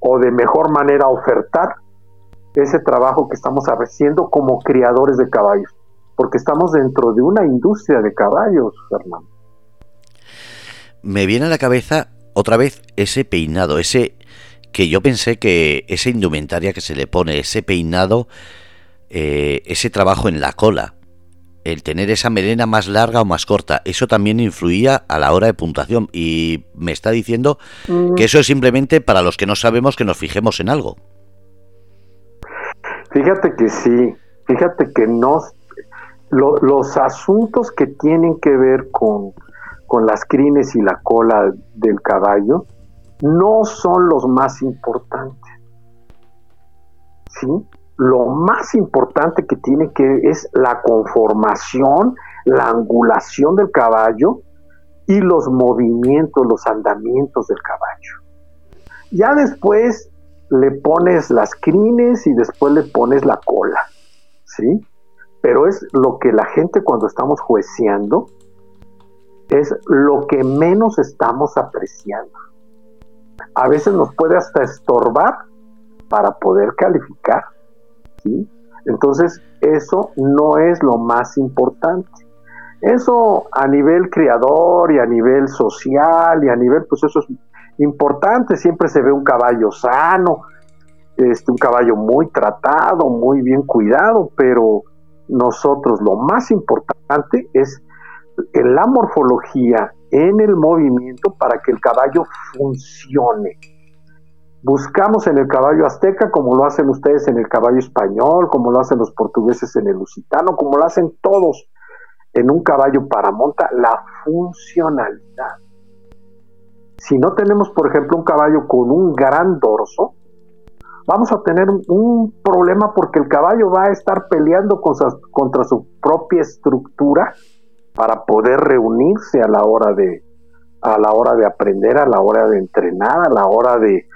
o de mejor manera ofertar ese trabajo que estamos haciendo como criadores de caballos, porque estamos dentro de una industria de caballos, Fernando me viene a la cabeza otra vez ese peinado, ese que yo pensé que esa indumentaria que se le pone, ese peinado, eh, ese trabajo en la cola, el tener esa melena más larga o más corta, eso también influía a la hora de puntuación y me está diciendo mm. que eso es simplemente para los que no sabemos que nos fijemos en algo. Fíjate que sí, fíjate que no, los asuntos que tienen que ver con con las crines y la cola del caballo no son los más importantes. ¿Sí? Lo más importante que tiene que es la conformación, la angulación del caballo y los movimientos, los andamientos del caballo. Ya después le pones las crines y después le pones la cola, ¿sí? Pero es lo que la gente cuando estamos jueceando es lo que menos estamos apreciando. A veces nos puede hasta estorbar para poder calificar. ¿sí? Entonces, eso no es lo más importante. Eso a nivel criador y a nivel social y a nivel, pues eso es importante. Siempre se ve un caballo sano, este, un caballo muy tratado, muy bien cuidado, pero nosotros lo más importante es en la morfología, en el movimiento para que el caballo funcione. Buscamos en el caballo azteca, como lo hacen ustedes en el caballo español, como lo hacen los portugueses en el lusitano, como lo hacen todos en un caballo para monta, la funcionalidad. Si no tenemos, por ejemplo, un caballo con un gran dorso, vamos a tener un problema porque el caballo va a estar peleando contra su propia estructura para poder reunirse a la hora de a la hora de aprender, a la hora de entrenar, a la hora de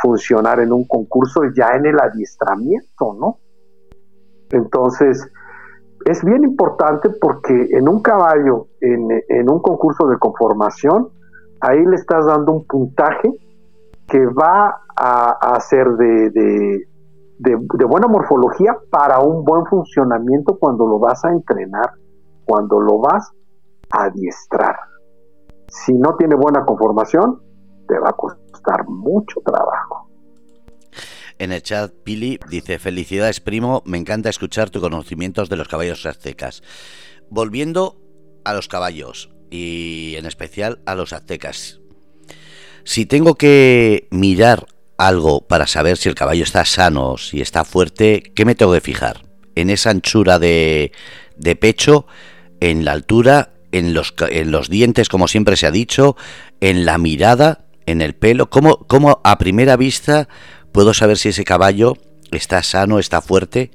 funcionar en un concurso ya en el adiestramiento, ¿no? Entonces, es bien importante porque en un caballo, en, un concurso de conformación, ahí le estás dando un puntaje que va a, ser de, de, buena morfología para un buen funcionamiento cuando lo vas a entrenar cuando lo vas a adiestrar. Si no tiene buena conformación, te va a costar mucho trabajo. En el chat, Pili dice: Felicidades, primo. Me encanta escuchar tus conocimientos de los caballos aztecas. Volviendo a los caballos y en especial a los aztecas. Si tengo que mirar algo para saber si el caballo está sano, si está fuerte, ¿qué me tengo que fijar? En esa anchura de, de pecho, en la altura, en los, en los dientes, como siempre se ha dicho, en la mirada, en el pelo. ¿Cómo, ¿Cómo a primera vista puedo saber si ese caballo está sano, está fuerte?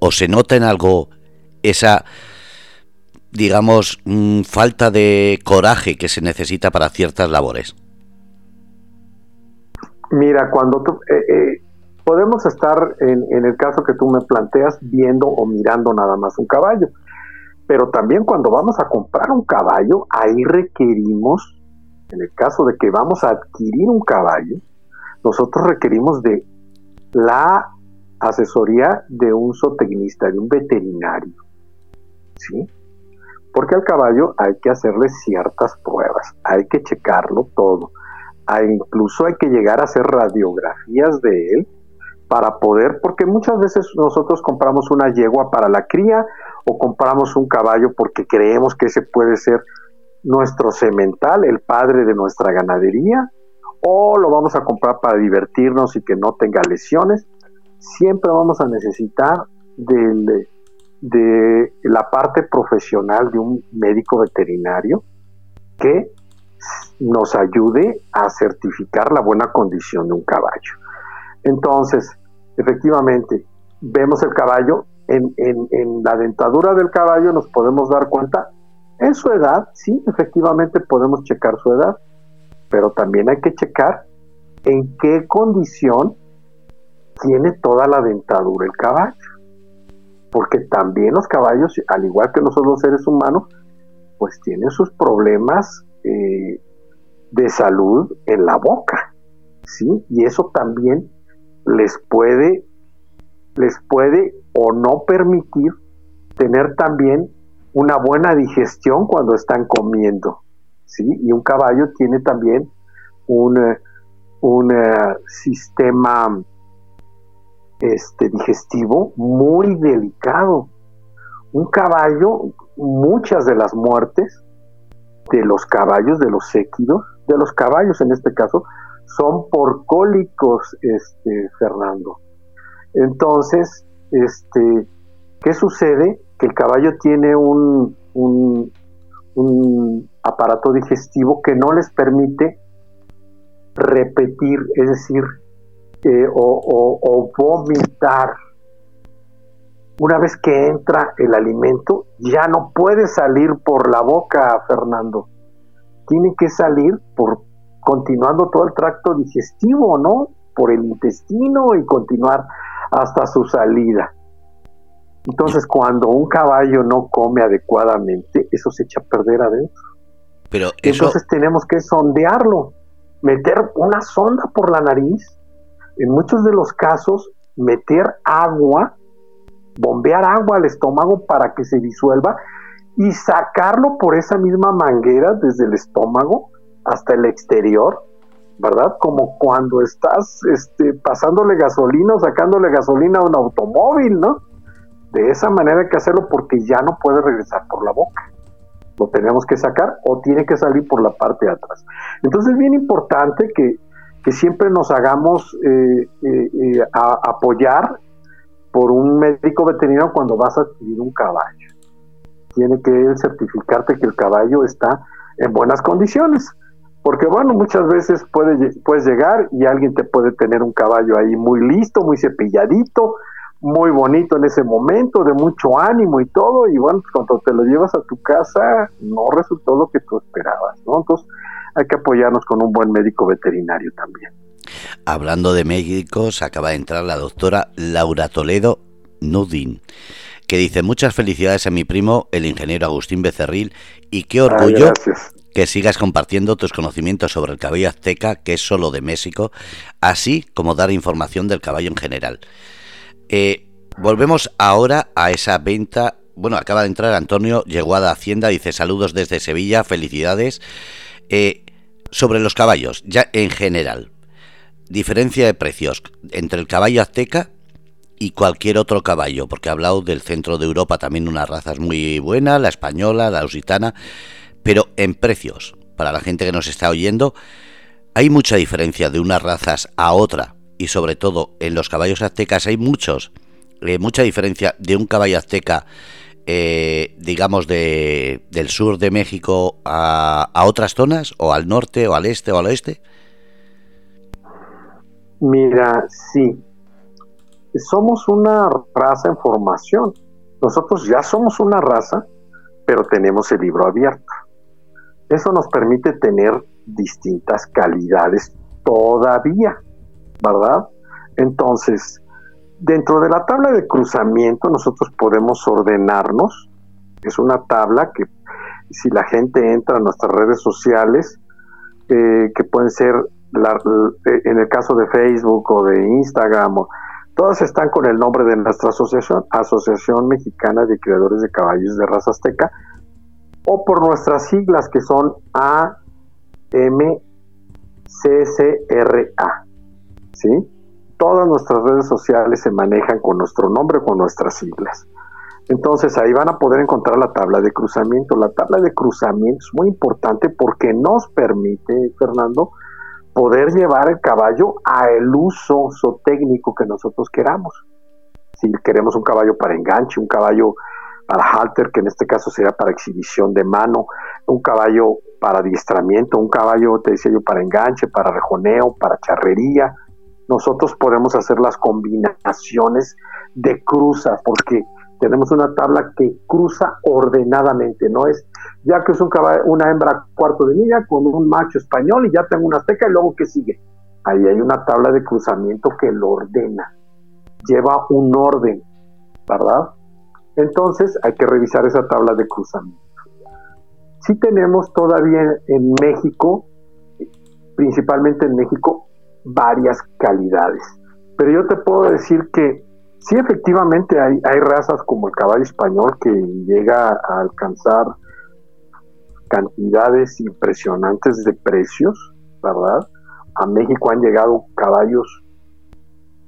¿O se nota en algo esa, digamos, mm, falta de coraje que se necesita para ciertas labores? Mira, cuando eh, eh, podemos estar en, en, el caso que tú me planteas viendo o mirando nada más un caballo, pero también cuando vamos a comprar un caballo, ahí requerimos, en el caso de que vamos a adquirir un caballo, nosotros requerimos de la asesoría de un zootecnista, de un veterinario, ¿sí? Porque al caballo hay que hacerle ciertas pruebas, hay que checarlo todo incluso hay que llegar a hacer radiografías de él para poder, porque muchas veces nosotros compramos una yegua para la cría o compramos un caballo porque creemos que ese puede ser nuestro semental, el padre de nuestra ganadería, o lo vamos a comprar para divertirnos y que no tenga lesiones. Siempre vamos a necesitar de la parte profesional de un médico veterinario que nos ayude a certificar la buena condición de un caballo. Entonces, efectivamente, vemos el caballo, en, en, la dentadura del caballo nos podemos dar cuenta, en su edad, sí, efectivamente podemos checar su edad, pero también hay que checar en qué condición tiene toda la dentadura el caballo. Porque también los caballos, al igual que nosotros los seres humanos, pues tienen sus problemas eh, de salud en la boca, ¿sí? Y eso también les puede, les puede o no permitir tener también una buena digestión cuando están comiendo, ¿sí? Y un caballo tiene también un, un eh, sistema este, digestivo muy delicado. Un caballo, muchas de las muertes de los caballos, de los séquidos, de los caballos en este caso, son por cólicos, este, Fernando. Entonces, este, ¿qué sucede? Que el caballo tiene un, aparato digestivo que no les permite repetir, es decir, eh, o, o vomitar. Una vez que entra el alimento, ya no puede salir por la boca, Fernando tiene que salir por continuando todo el tracto digestivo, ¿no? Por el intestino y continuar hasta su salida. Entonces, cuando un caballo no come adecuadamente, eso se echa a perder adentro. Pero Entonces tenemos que sondearlo, meter una sonda por la nariz, en muchos de los casos, meter agua, bombear agua al estómago para que se disuelva y sacarlo por esa misma manguera desde el estómago hasta el exterior, ¿verdad? Como cuando estás este, pasándole gasolina o sacándole gasolina a un automóvil, ¿no? De esa manera hay que hacerlo porque ya no puede regresar por la boca. Lo tenemos que sacar o tiene que salir por la parte de atrás. Entonces es bien importante que, siempre nos hagamos eh, eh, eh, apoyar por un médico veterinario cuando vas a adquirir un caballo tiene que certificarte que el caballo está en buenas condiciones. Porque bueno, muchas veces puede, puedes llegar y alguien te puede tener un caballo ahí muy listo, muy cepilladito, muy bonito en ese momento, de mucho ánimo y todo, y bueno, pues cuando te lo llevas a tu casa no resultó lo que tú esperabas, ¿no? Entonces hay que apoyarnos con un buen médico veterinario también. Hablando de médicos, acaba de entrar la doctora Laura Toledo Nudin que dice muchas felicidades a mi primo, el ingeniero Agustín Becerril, y qué orgullo que sigas compartiendo tus conocimientos sobre el caballo azteca, que es solo de México, así como dar información del caballo en general. Eh, volvemos ahora a esa venta. Bueno, acaba de entrar Antonio, llegó a la Hacienda, dice saludos desde Sevilla, felicidades. Eh, sobre los caballos, ya en general, diferencia de precios entre el caballo azteca y cualquier otro caballo, porque ha hablado del centro de Europa también una raza muy buena, la española, la lusitana, pero en precios, para la gente que nos está oyendo, ¿Hay mucha diferencia de unas razas a otra? Y sobre todo, en los caballos aztecas hay muchos, eh, mucha diferencia de un caballo azteca, eh, digamos, de, del sur de México a, a otras zonas, o al norte, o al este, o al oeste. Mira, sí. Somos una raza en formación. Nosotros ya somos una raza, pero tenemos el libro abierto. Eso nos permite tener distintas calidades todavía, ¿verdad? Entonces, dentro de la tabla de cruzamiento nosotros podemos ordenarnos. Es una tabla que si la gente entra a nuestras redes sociales, eh, que pueden ser en el caso de Facebook o de Instagram, todas están con el nombre de nuestra asociación, Asociación Mexicana de Criadores de Caballos de Raza Azteca, o por nuestras siglas que son AMCCRA, ¿sí? Todas nuestras redes sociales se manejan con nuestro nombre o con nuestras siglas. Entonces ahí van a poder encontrar la tabla de cruzamiento. La tabla de cruzamiento es muy importante porque nos permite, Fernando, poder llevar el caballo a el uso técnico que nosotros queramos. Si queremos un caballo para enganche, un caballo para halter, que en este caso sería para exhibición de mano, un caballo para adiestramiento, un caballo, te decía yo, para enganche, para rejoneo, para charrería. Nosotros podemos hacer las combinaciones de cruza, porque tenemos una tabla que cruza ordenadamente, no es ya que es un caballo, una hembra cuarto de milla con un macho español y ya tengo una azteca y luego que sigue. Ahí hay una tabla de cruzamiento que lo ordena, lleva un orden, ¿verdad? Entonces hay que revisar esa tabla de cruzamiento. Si tenemos todavía en México, principalmente en México, varias calidades, pero yo te puedo decir que Sí, efectivamente hay, hay razas como el caballo español que llega a alcanzar cantidades impresionantes de precios, ¿verdad? A México han llegado caballos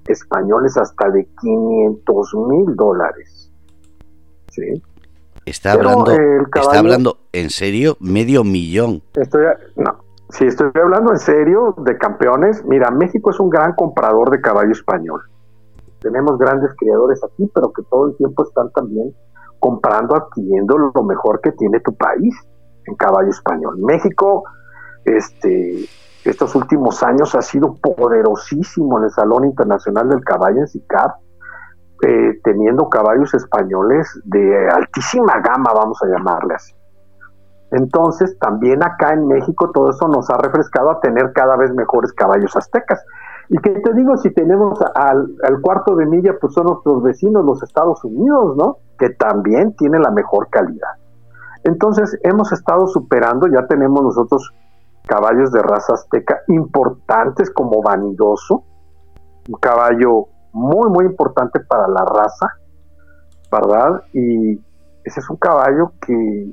españoles hasta de 500 mil dólares. ¿Sí? Está hablando, está hablando en serio medio millón. Estoy, no, si estoy hablando en serio de campeones, mira, México es un gran comprador de caballo español tenemos grandes criadores aquí, pero que todo el tiempo están también comprando, adquiriendo lo mejor que tiene tu país en caballo español. México, este, estos últimos años ha sido poderosísimo en el Salón Internacional del Caballo en SICAP, eh, teniendo caballos españoles de altísima gama, vamos a llamarle así. Entonces, también acá en México todo eso nos ha refrescado a tener cada vez mejores caballos aztecas. Y que te digo, si tenemos al, cuarto de milla, pues son nuestros vecinos, los Estados Unidos, ¿no? Que también tiene la mejor calidad. Entonces, hemos estado superando, ya tenemos nosotros caballos de raza azteca importantes como vanidoso, un caballo muy, muy importante para la raza, ¿verdad? Y ese es un caballo que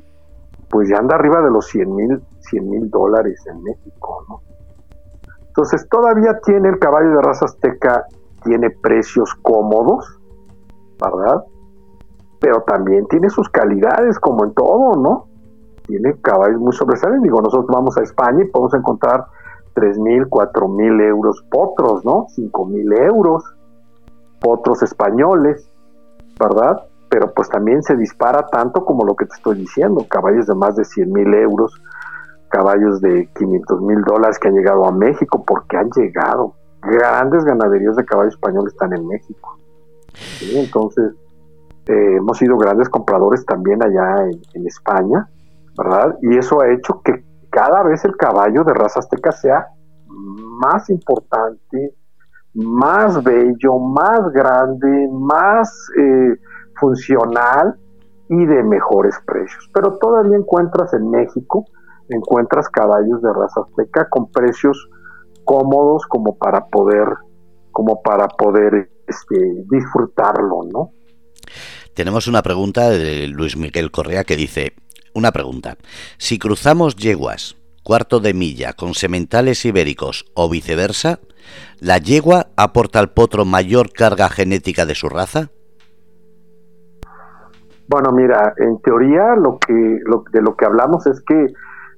pues ya anda arriba de los 100 mil 100 mil dólares en México, ¿no? Entonces todavía tiene el caballo de raza azteca, tiene precios cómodos, ¿verdad? Pero también tiene sus calidades, como en todo, ¿no? Tiene caballos muy sobresalientes. Digo, nosotros vamos a España y podemos encontrar tres mil, cuatro mil euros potros, ¿no? Cinco mil euros, potros españoles, ¿verdad? Pero pues también se dispara tanto como lo que te estoy diciendo, caballos de más de 100 mil euros, caballos de 500 mil dólares que han llegado a México, porque han llegado. Grandes ganaderías de caballo español están en México. Entonces, eh, hemos sido grandes compradores también allá en, España, ¿verdad? Y eso ha hecho que cada vez el caballo de raza azteca sea más importante, más bello, más grande, más eh, funcional y de mejores precios. Pero todavía encuentras en México encuentras caballos de raza azteca con precios cómodos como para poder como para poder este, disfrutarlo, ¿no? Tenemos una pregunta de Luis Miguel Correa que dice, una pregunta, si cruzamos yeguas, cuarto de milla, con sementales ibéricos o viceversa, ¿la yegua aporta al potro mayor carga genética de su raza? Bueno, mira, en teoría lo que de lo que hablamos es que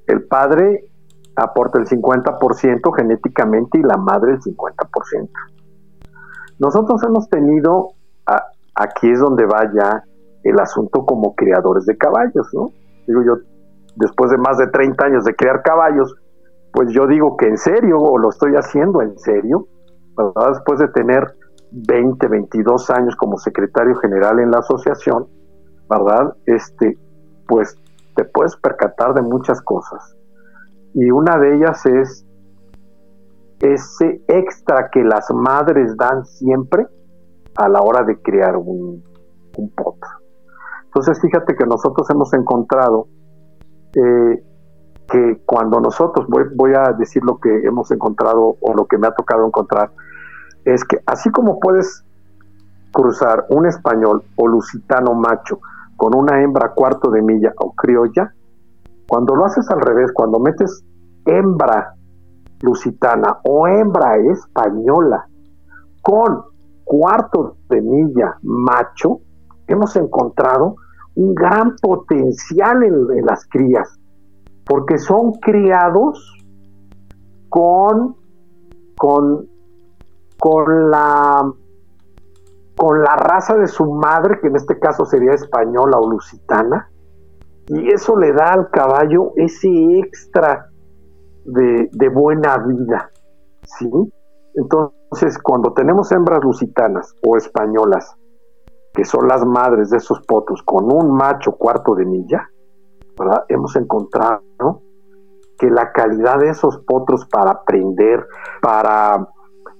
el padre aporta el 50% genéticamente y la madre el 50%. Nosotros hemos tenido, aquí es donde va ya el asunto como criadores de caballos, ¿no? Digo yo, después de más de 30 años de criar caballos, pues yo digo que en serio, o lo estoy haciendo en serio, ¿verdad? Después de tener 20, 22 años como secretario general en la asociación, ¿verdad? Este, pues te puedes percatar de muchas cosas. Y una de ellas es ese extra que las madres dan siempre a la hora de crear un, un potro. Entonces fíjate que nosotros hemos encontrado eh, que cuando nosotros, voy, voy a decir lo que hemos encontrado o lo que me ha tocado encontrar, es que así como puedes cruzar un español o lusitano macho con una hembra cuarto de milla o criolla, cuando lo haces al revés, cuando metes hembra lusitana o hembra española con cuarto de milla macho, hemos encontrado un gran potencial en, las crías, porque son criados con, con, con la con la raza de su madre, que en este caso sería española o lusitana, y eso le da al caballo ese extra de, de buena vida, ¿sí? Entonces, cuando tenemos hembras lusitanas o españolas que son las madres de esos potros, con un macho cuarto de milla, Hemos encontrado que la calidad de esos potros para aprender, para,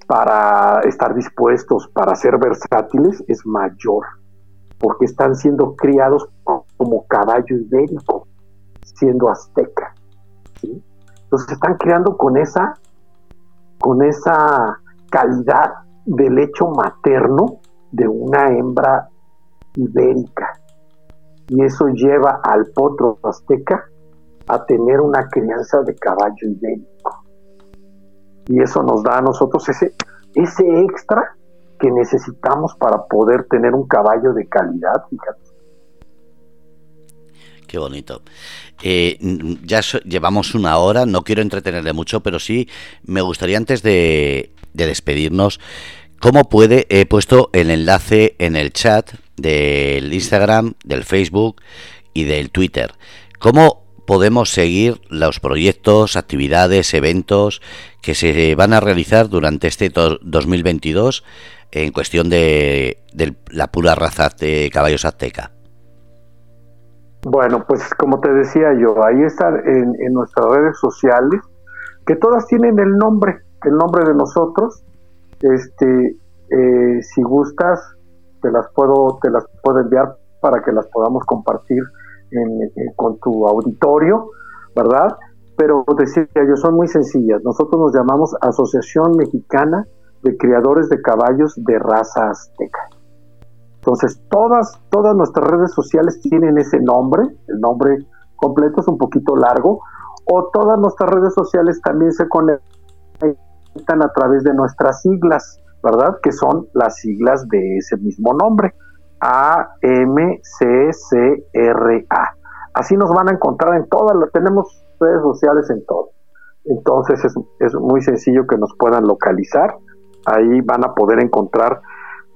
para estar dispuestos, para ser versátiles, es mayor, porque están siendo criados como caballo ibérico, siendo azteca. Entonces están criando con esa, con esa calidad de lecho materno de una hembra ibérica. Y eso lleva al potro azteca a tener una crianza de caballo ibérico. Y eso nos da a nosotros ese, ese extra que necesitamos para poder tener un caballo de calidad, fíjate. Qué bonito. Eh, ya llevamos una hora, no quiero entretenerle mucho, pero sí me gustaría antes de, de despedirnos ¿Cómo puede? He puesto el enlace en el chat del Instagram, del Facebook y del Twitter. ¿Cómo podemos seguir los proyectos, actividades, eventos que se van a realizar durante este 2022 en cuestión de, la pura raza de caballos azteca? Bueno, pues como te decía yo, ahí está en, en nuestras redes sociales, que todas tienen el nombre, el nombre de nosotros, este, eh, si gustas, te las puedo, te las puedo enviar para que las podamos compartir con tu auditorio, ¿verdad? Pero decía yo, son muy sencillas. Nosotros nos llamamos Asociación Mexicana de Criadores de Caballos de Raza Azteca. Entonces, todas, todas nuestras redes sociales tienen ese nombre, el nombre completo es un poquito largo, o todas nuestras redes sociales también se conectan a través de nuestras siglas, ¿verdad? Que son las siglas de ese mismo nombre, A, M, C, C, R, A. Así nos van a encontrar en todas, tenemos redes sociales en todo. Entonces es, es muy sencillo que nos puedan localizar. Ahí van a poder encontrar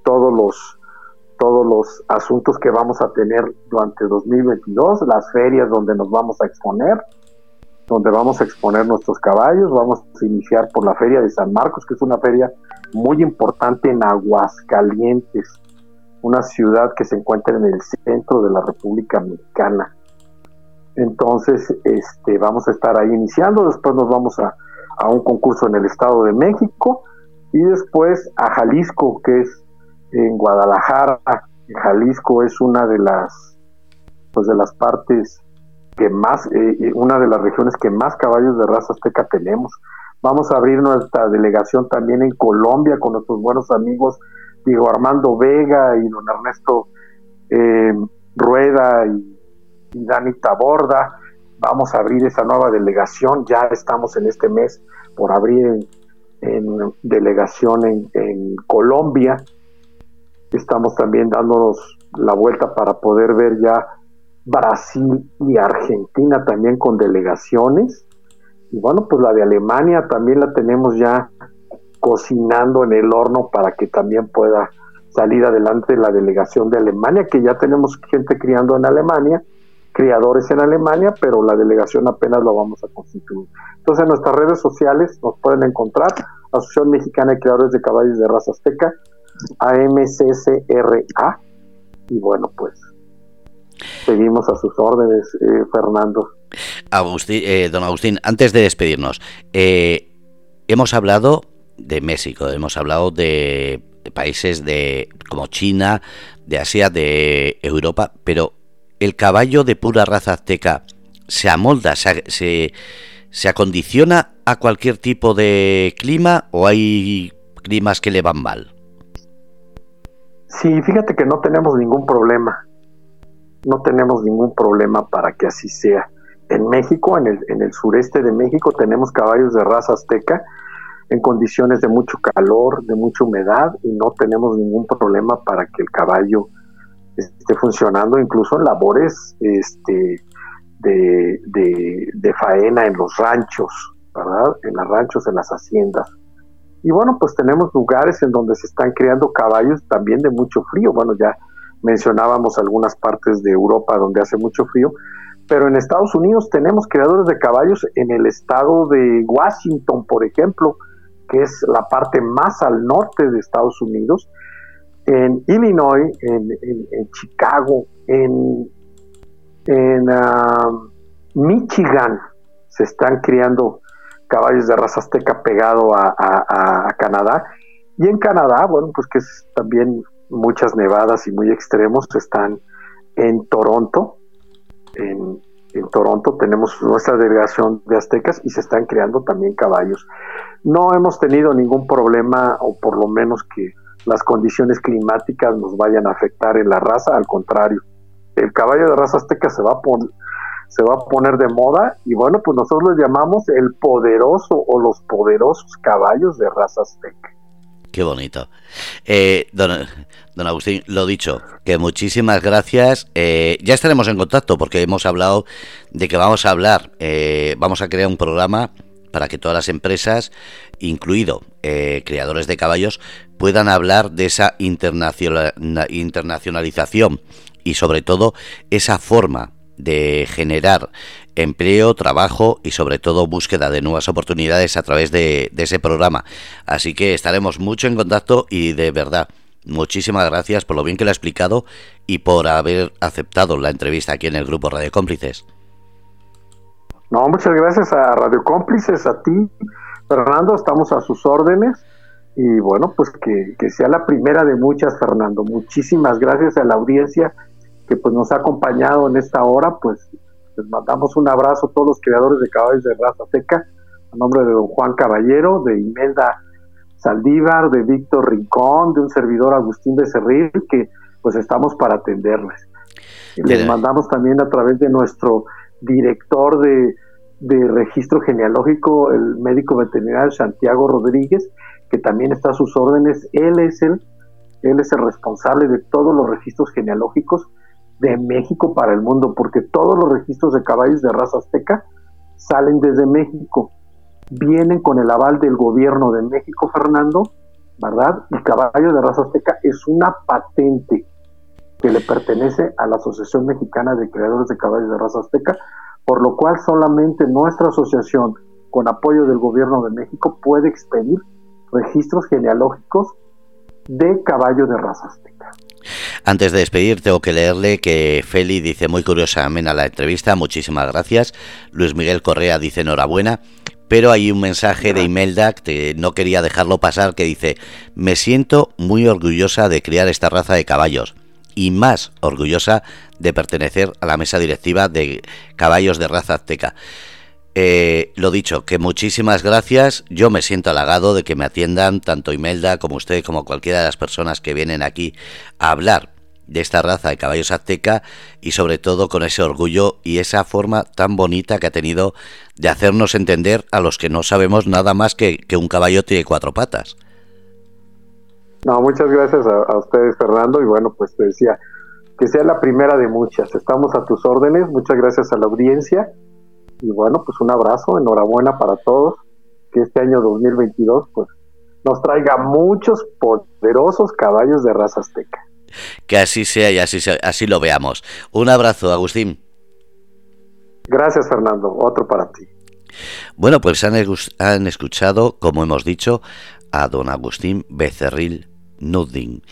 todos los todos los asuntos que vamos a tener durante 2022, las ferias donde nos vamos a exponer, donde vamos a exponer nuestros caballos. Vamos a iniciar por la Feria de San Marcos, que es una feria muy importante en Aguascalientes, una ciudad que se encuentra en el centro de la República Mexicana. Entonces, este, vamos a estar ahí iniciando, después nos vamos a, a un concurso en el Estado de México y después a Jalisco, que es en Guadalajara. Jalisco es una de las, pues de las partes que más, eh, una de las regiones que más caballos de raza azteca tenemos. Vamos a abrir nuestra delegación también en Colombia con nuestros buenos amigos Diego Armando Vega y don Ernesto eh, Rueda y, Dani Taborda. Vamos a abrir esa nueva delegación. Ya estamos en este mes por abrir en, delegación en Colombia. Estamos también dándonos la vuelta para poder ver ya Brasil y Argentina también con delegaciones Y bueno, pues la de Alemania también la tenemos ya cocinando en el horno para que también pueda salir adelante la delegación de Alemania, que ya tenemos gente criando en Alemania, criadores en Alemania, pero la delegación apenas lo vamos a constituir. Entonces en nuestras redes sociales nos pueden encontrar, Asociación Mexicana de Criadores de Caballos de Raza Azteca, AMCCRA, y bueno, pues seguimos a sus órdenes, eh, Fernando. Agustín, eh, don Agustín, antes de despedirnos, eh, hemos hablado de México, hemos hablado de países de como China, de Asia, de Europa, pero el caballo de pura raza azteca se amolda, se, se, acondiciona a cualquier tipo de clima o hay climas que le van mal. Sí, fíjate que no tenemos ningún problema. No tenemos ningún problema para que así sea. En México, en el, en el sureste de México, tenemos caballos de raza azteca en condiciones de mucho calor, de mucha humedad y no tenemos ningún problema para que el caballo esté funcionando, incluso en labores este, de, de, faena en los ranchos, ¿verdad? En los ranchos, en las haciendas. Y bueno, pues tenemos lugares en donde se están creando caballos también de mucho frío. Bueno, ya mencionábamos algunas partes de Europa donde hace mucho frío, pero en Estados Unidos tenemos creadores de caballos en el estado de Washington, por ejemplo, que es la parte más al norte de Estados Unidos, en Illinois, en, Chicago, en, en ah, Michigan se están criando caballos de raza azteca pegado a, Canadá. Y en Canadá, bueno, pues que es también muchas nevadas y muy extremos, están en Toronto, en, Toronto tenemos nuestra delegación de aztecas y se están creando también caballos. No hemos tenido ningún problema, o por lo menos que las condiciones climáticas nos vayan a afectar en la raza, al contrario. El caballo de raza azteca se va a, se va a poner de moda y bueno, pues nosotros lo llamamos el poderoso o los poderosos caballos de raza azteca. Qué bonito. Eh, don, Agustín, lo dicho, que muchísimas gracias. Eh, ya estaremos en contacto porque hemos hablado de que vamos a hablar, eh, vamos a crear un programa para que todas las empresas, incluido creadores de caballos, puedan hablar de esa internacionalización y sobre todo esa forma de generar empleo, trabajo y sobre todo búsqueda de nuevas oportunidades a través de, ese programa. Así que estaremos mucho en contacto y de verdad, muchísimas gracias por lo bien que lo ha explicado y por haber aceptado la entrevista aquí en el grupo Radio Cómplices. No, muchas gracias a Radio Cómplices, a ti, Fernando, estamos a sus órdenes y bueno, pues que, que sea la primera de muchas, Fernando. Muchísimas gracias a la audiencia que pues nos ha acompañado en esta hora, pues les mandamos un abrazo a todos los creadores de caballos de raza seca, a nombre de don Juan Caballero, de Imelda Saldívar, de Víctor Rincón, de un servidor Agustín Becerril, que pues estamos para atenderles. Les mandamos también a través de nuestro director de, de registro genealógico, el médico veterinario Santiago Rodríguez, que también está a sus órdenes. Él es el, él es el responsable de todos los registros genealógicos de México para el mundo, porque todos los registros de caballos de raza azteca salen desde México, vienen con el aval del gobierno de México, Fernando, ¿verdad? Y caballo de raza azteca es una patente que le pertenece a la Asociación Mexicana de Creadores de Caballos de Raza Azteca, por lo cual solamente nuestra asociación, con apoyo del gobierno de México, puede expedir registros genealógicos de caballo de raza azteca. Antes de despedir, tengo que leerle que Feli dice muy curiosa amena la entrevista, muchísimas gracias. Luis Miguel Correa dice enhorabuena. Pero hay un mensaje de Imelda que no quería dejarlo pasar que dice, me siento muy orgullosa de criar esta raza de caballos y más orgullosa de pertenecer a la mesa directiva de caballos de raza azteca. Eh, lo dicho, que muchísimas gracias. Yo me siento halagado de que me atiendan tanto Imelda como usted, como cualquiera de las personas que vienen aquí a hablar de esta raza de caballos azteca y sobre todo con ese orgullo y esa forma tan bonita que ha tenido de hacernos entender a los que no sabemos nada más que, que un caballo tiene cuatro patas. No, muchas gracias a, ustedes, Fernando, y bueno, pues te decía que sea la primera de muchas. Estamos a tus órdenes, muchas gracias a la audiencia y bueno, pues un abrazo, enhorabuena para todos, que este año 2022 pues nos traiga muchos poderosos caballos de raza azteca. Que así sea y así, así lo veamos. Un abrazo, Agustín. Gracias, Fernando. Otro para ti. Bueno, pues han, han escuchado, como hemos dicho, a don Agustín Becerril Nudding,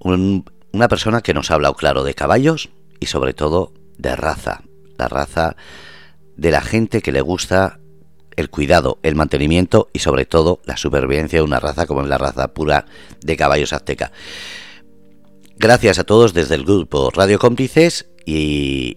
una persona que nos ha hablado claro de caballos y sobre todo de raza, la raza de la gente que le gusta el cuidado, el mantenimiento y sobre todo la supervivencia de una raza como es la raza pura de caballos azteca. Gracias a todos desde el grupo Radio Cómplices y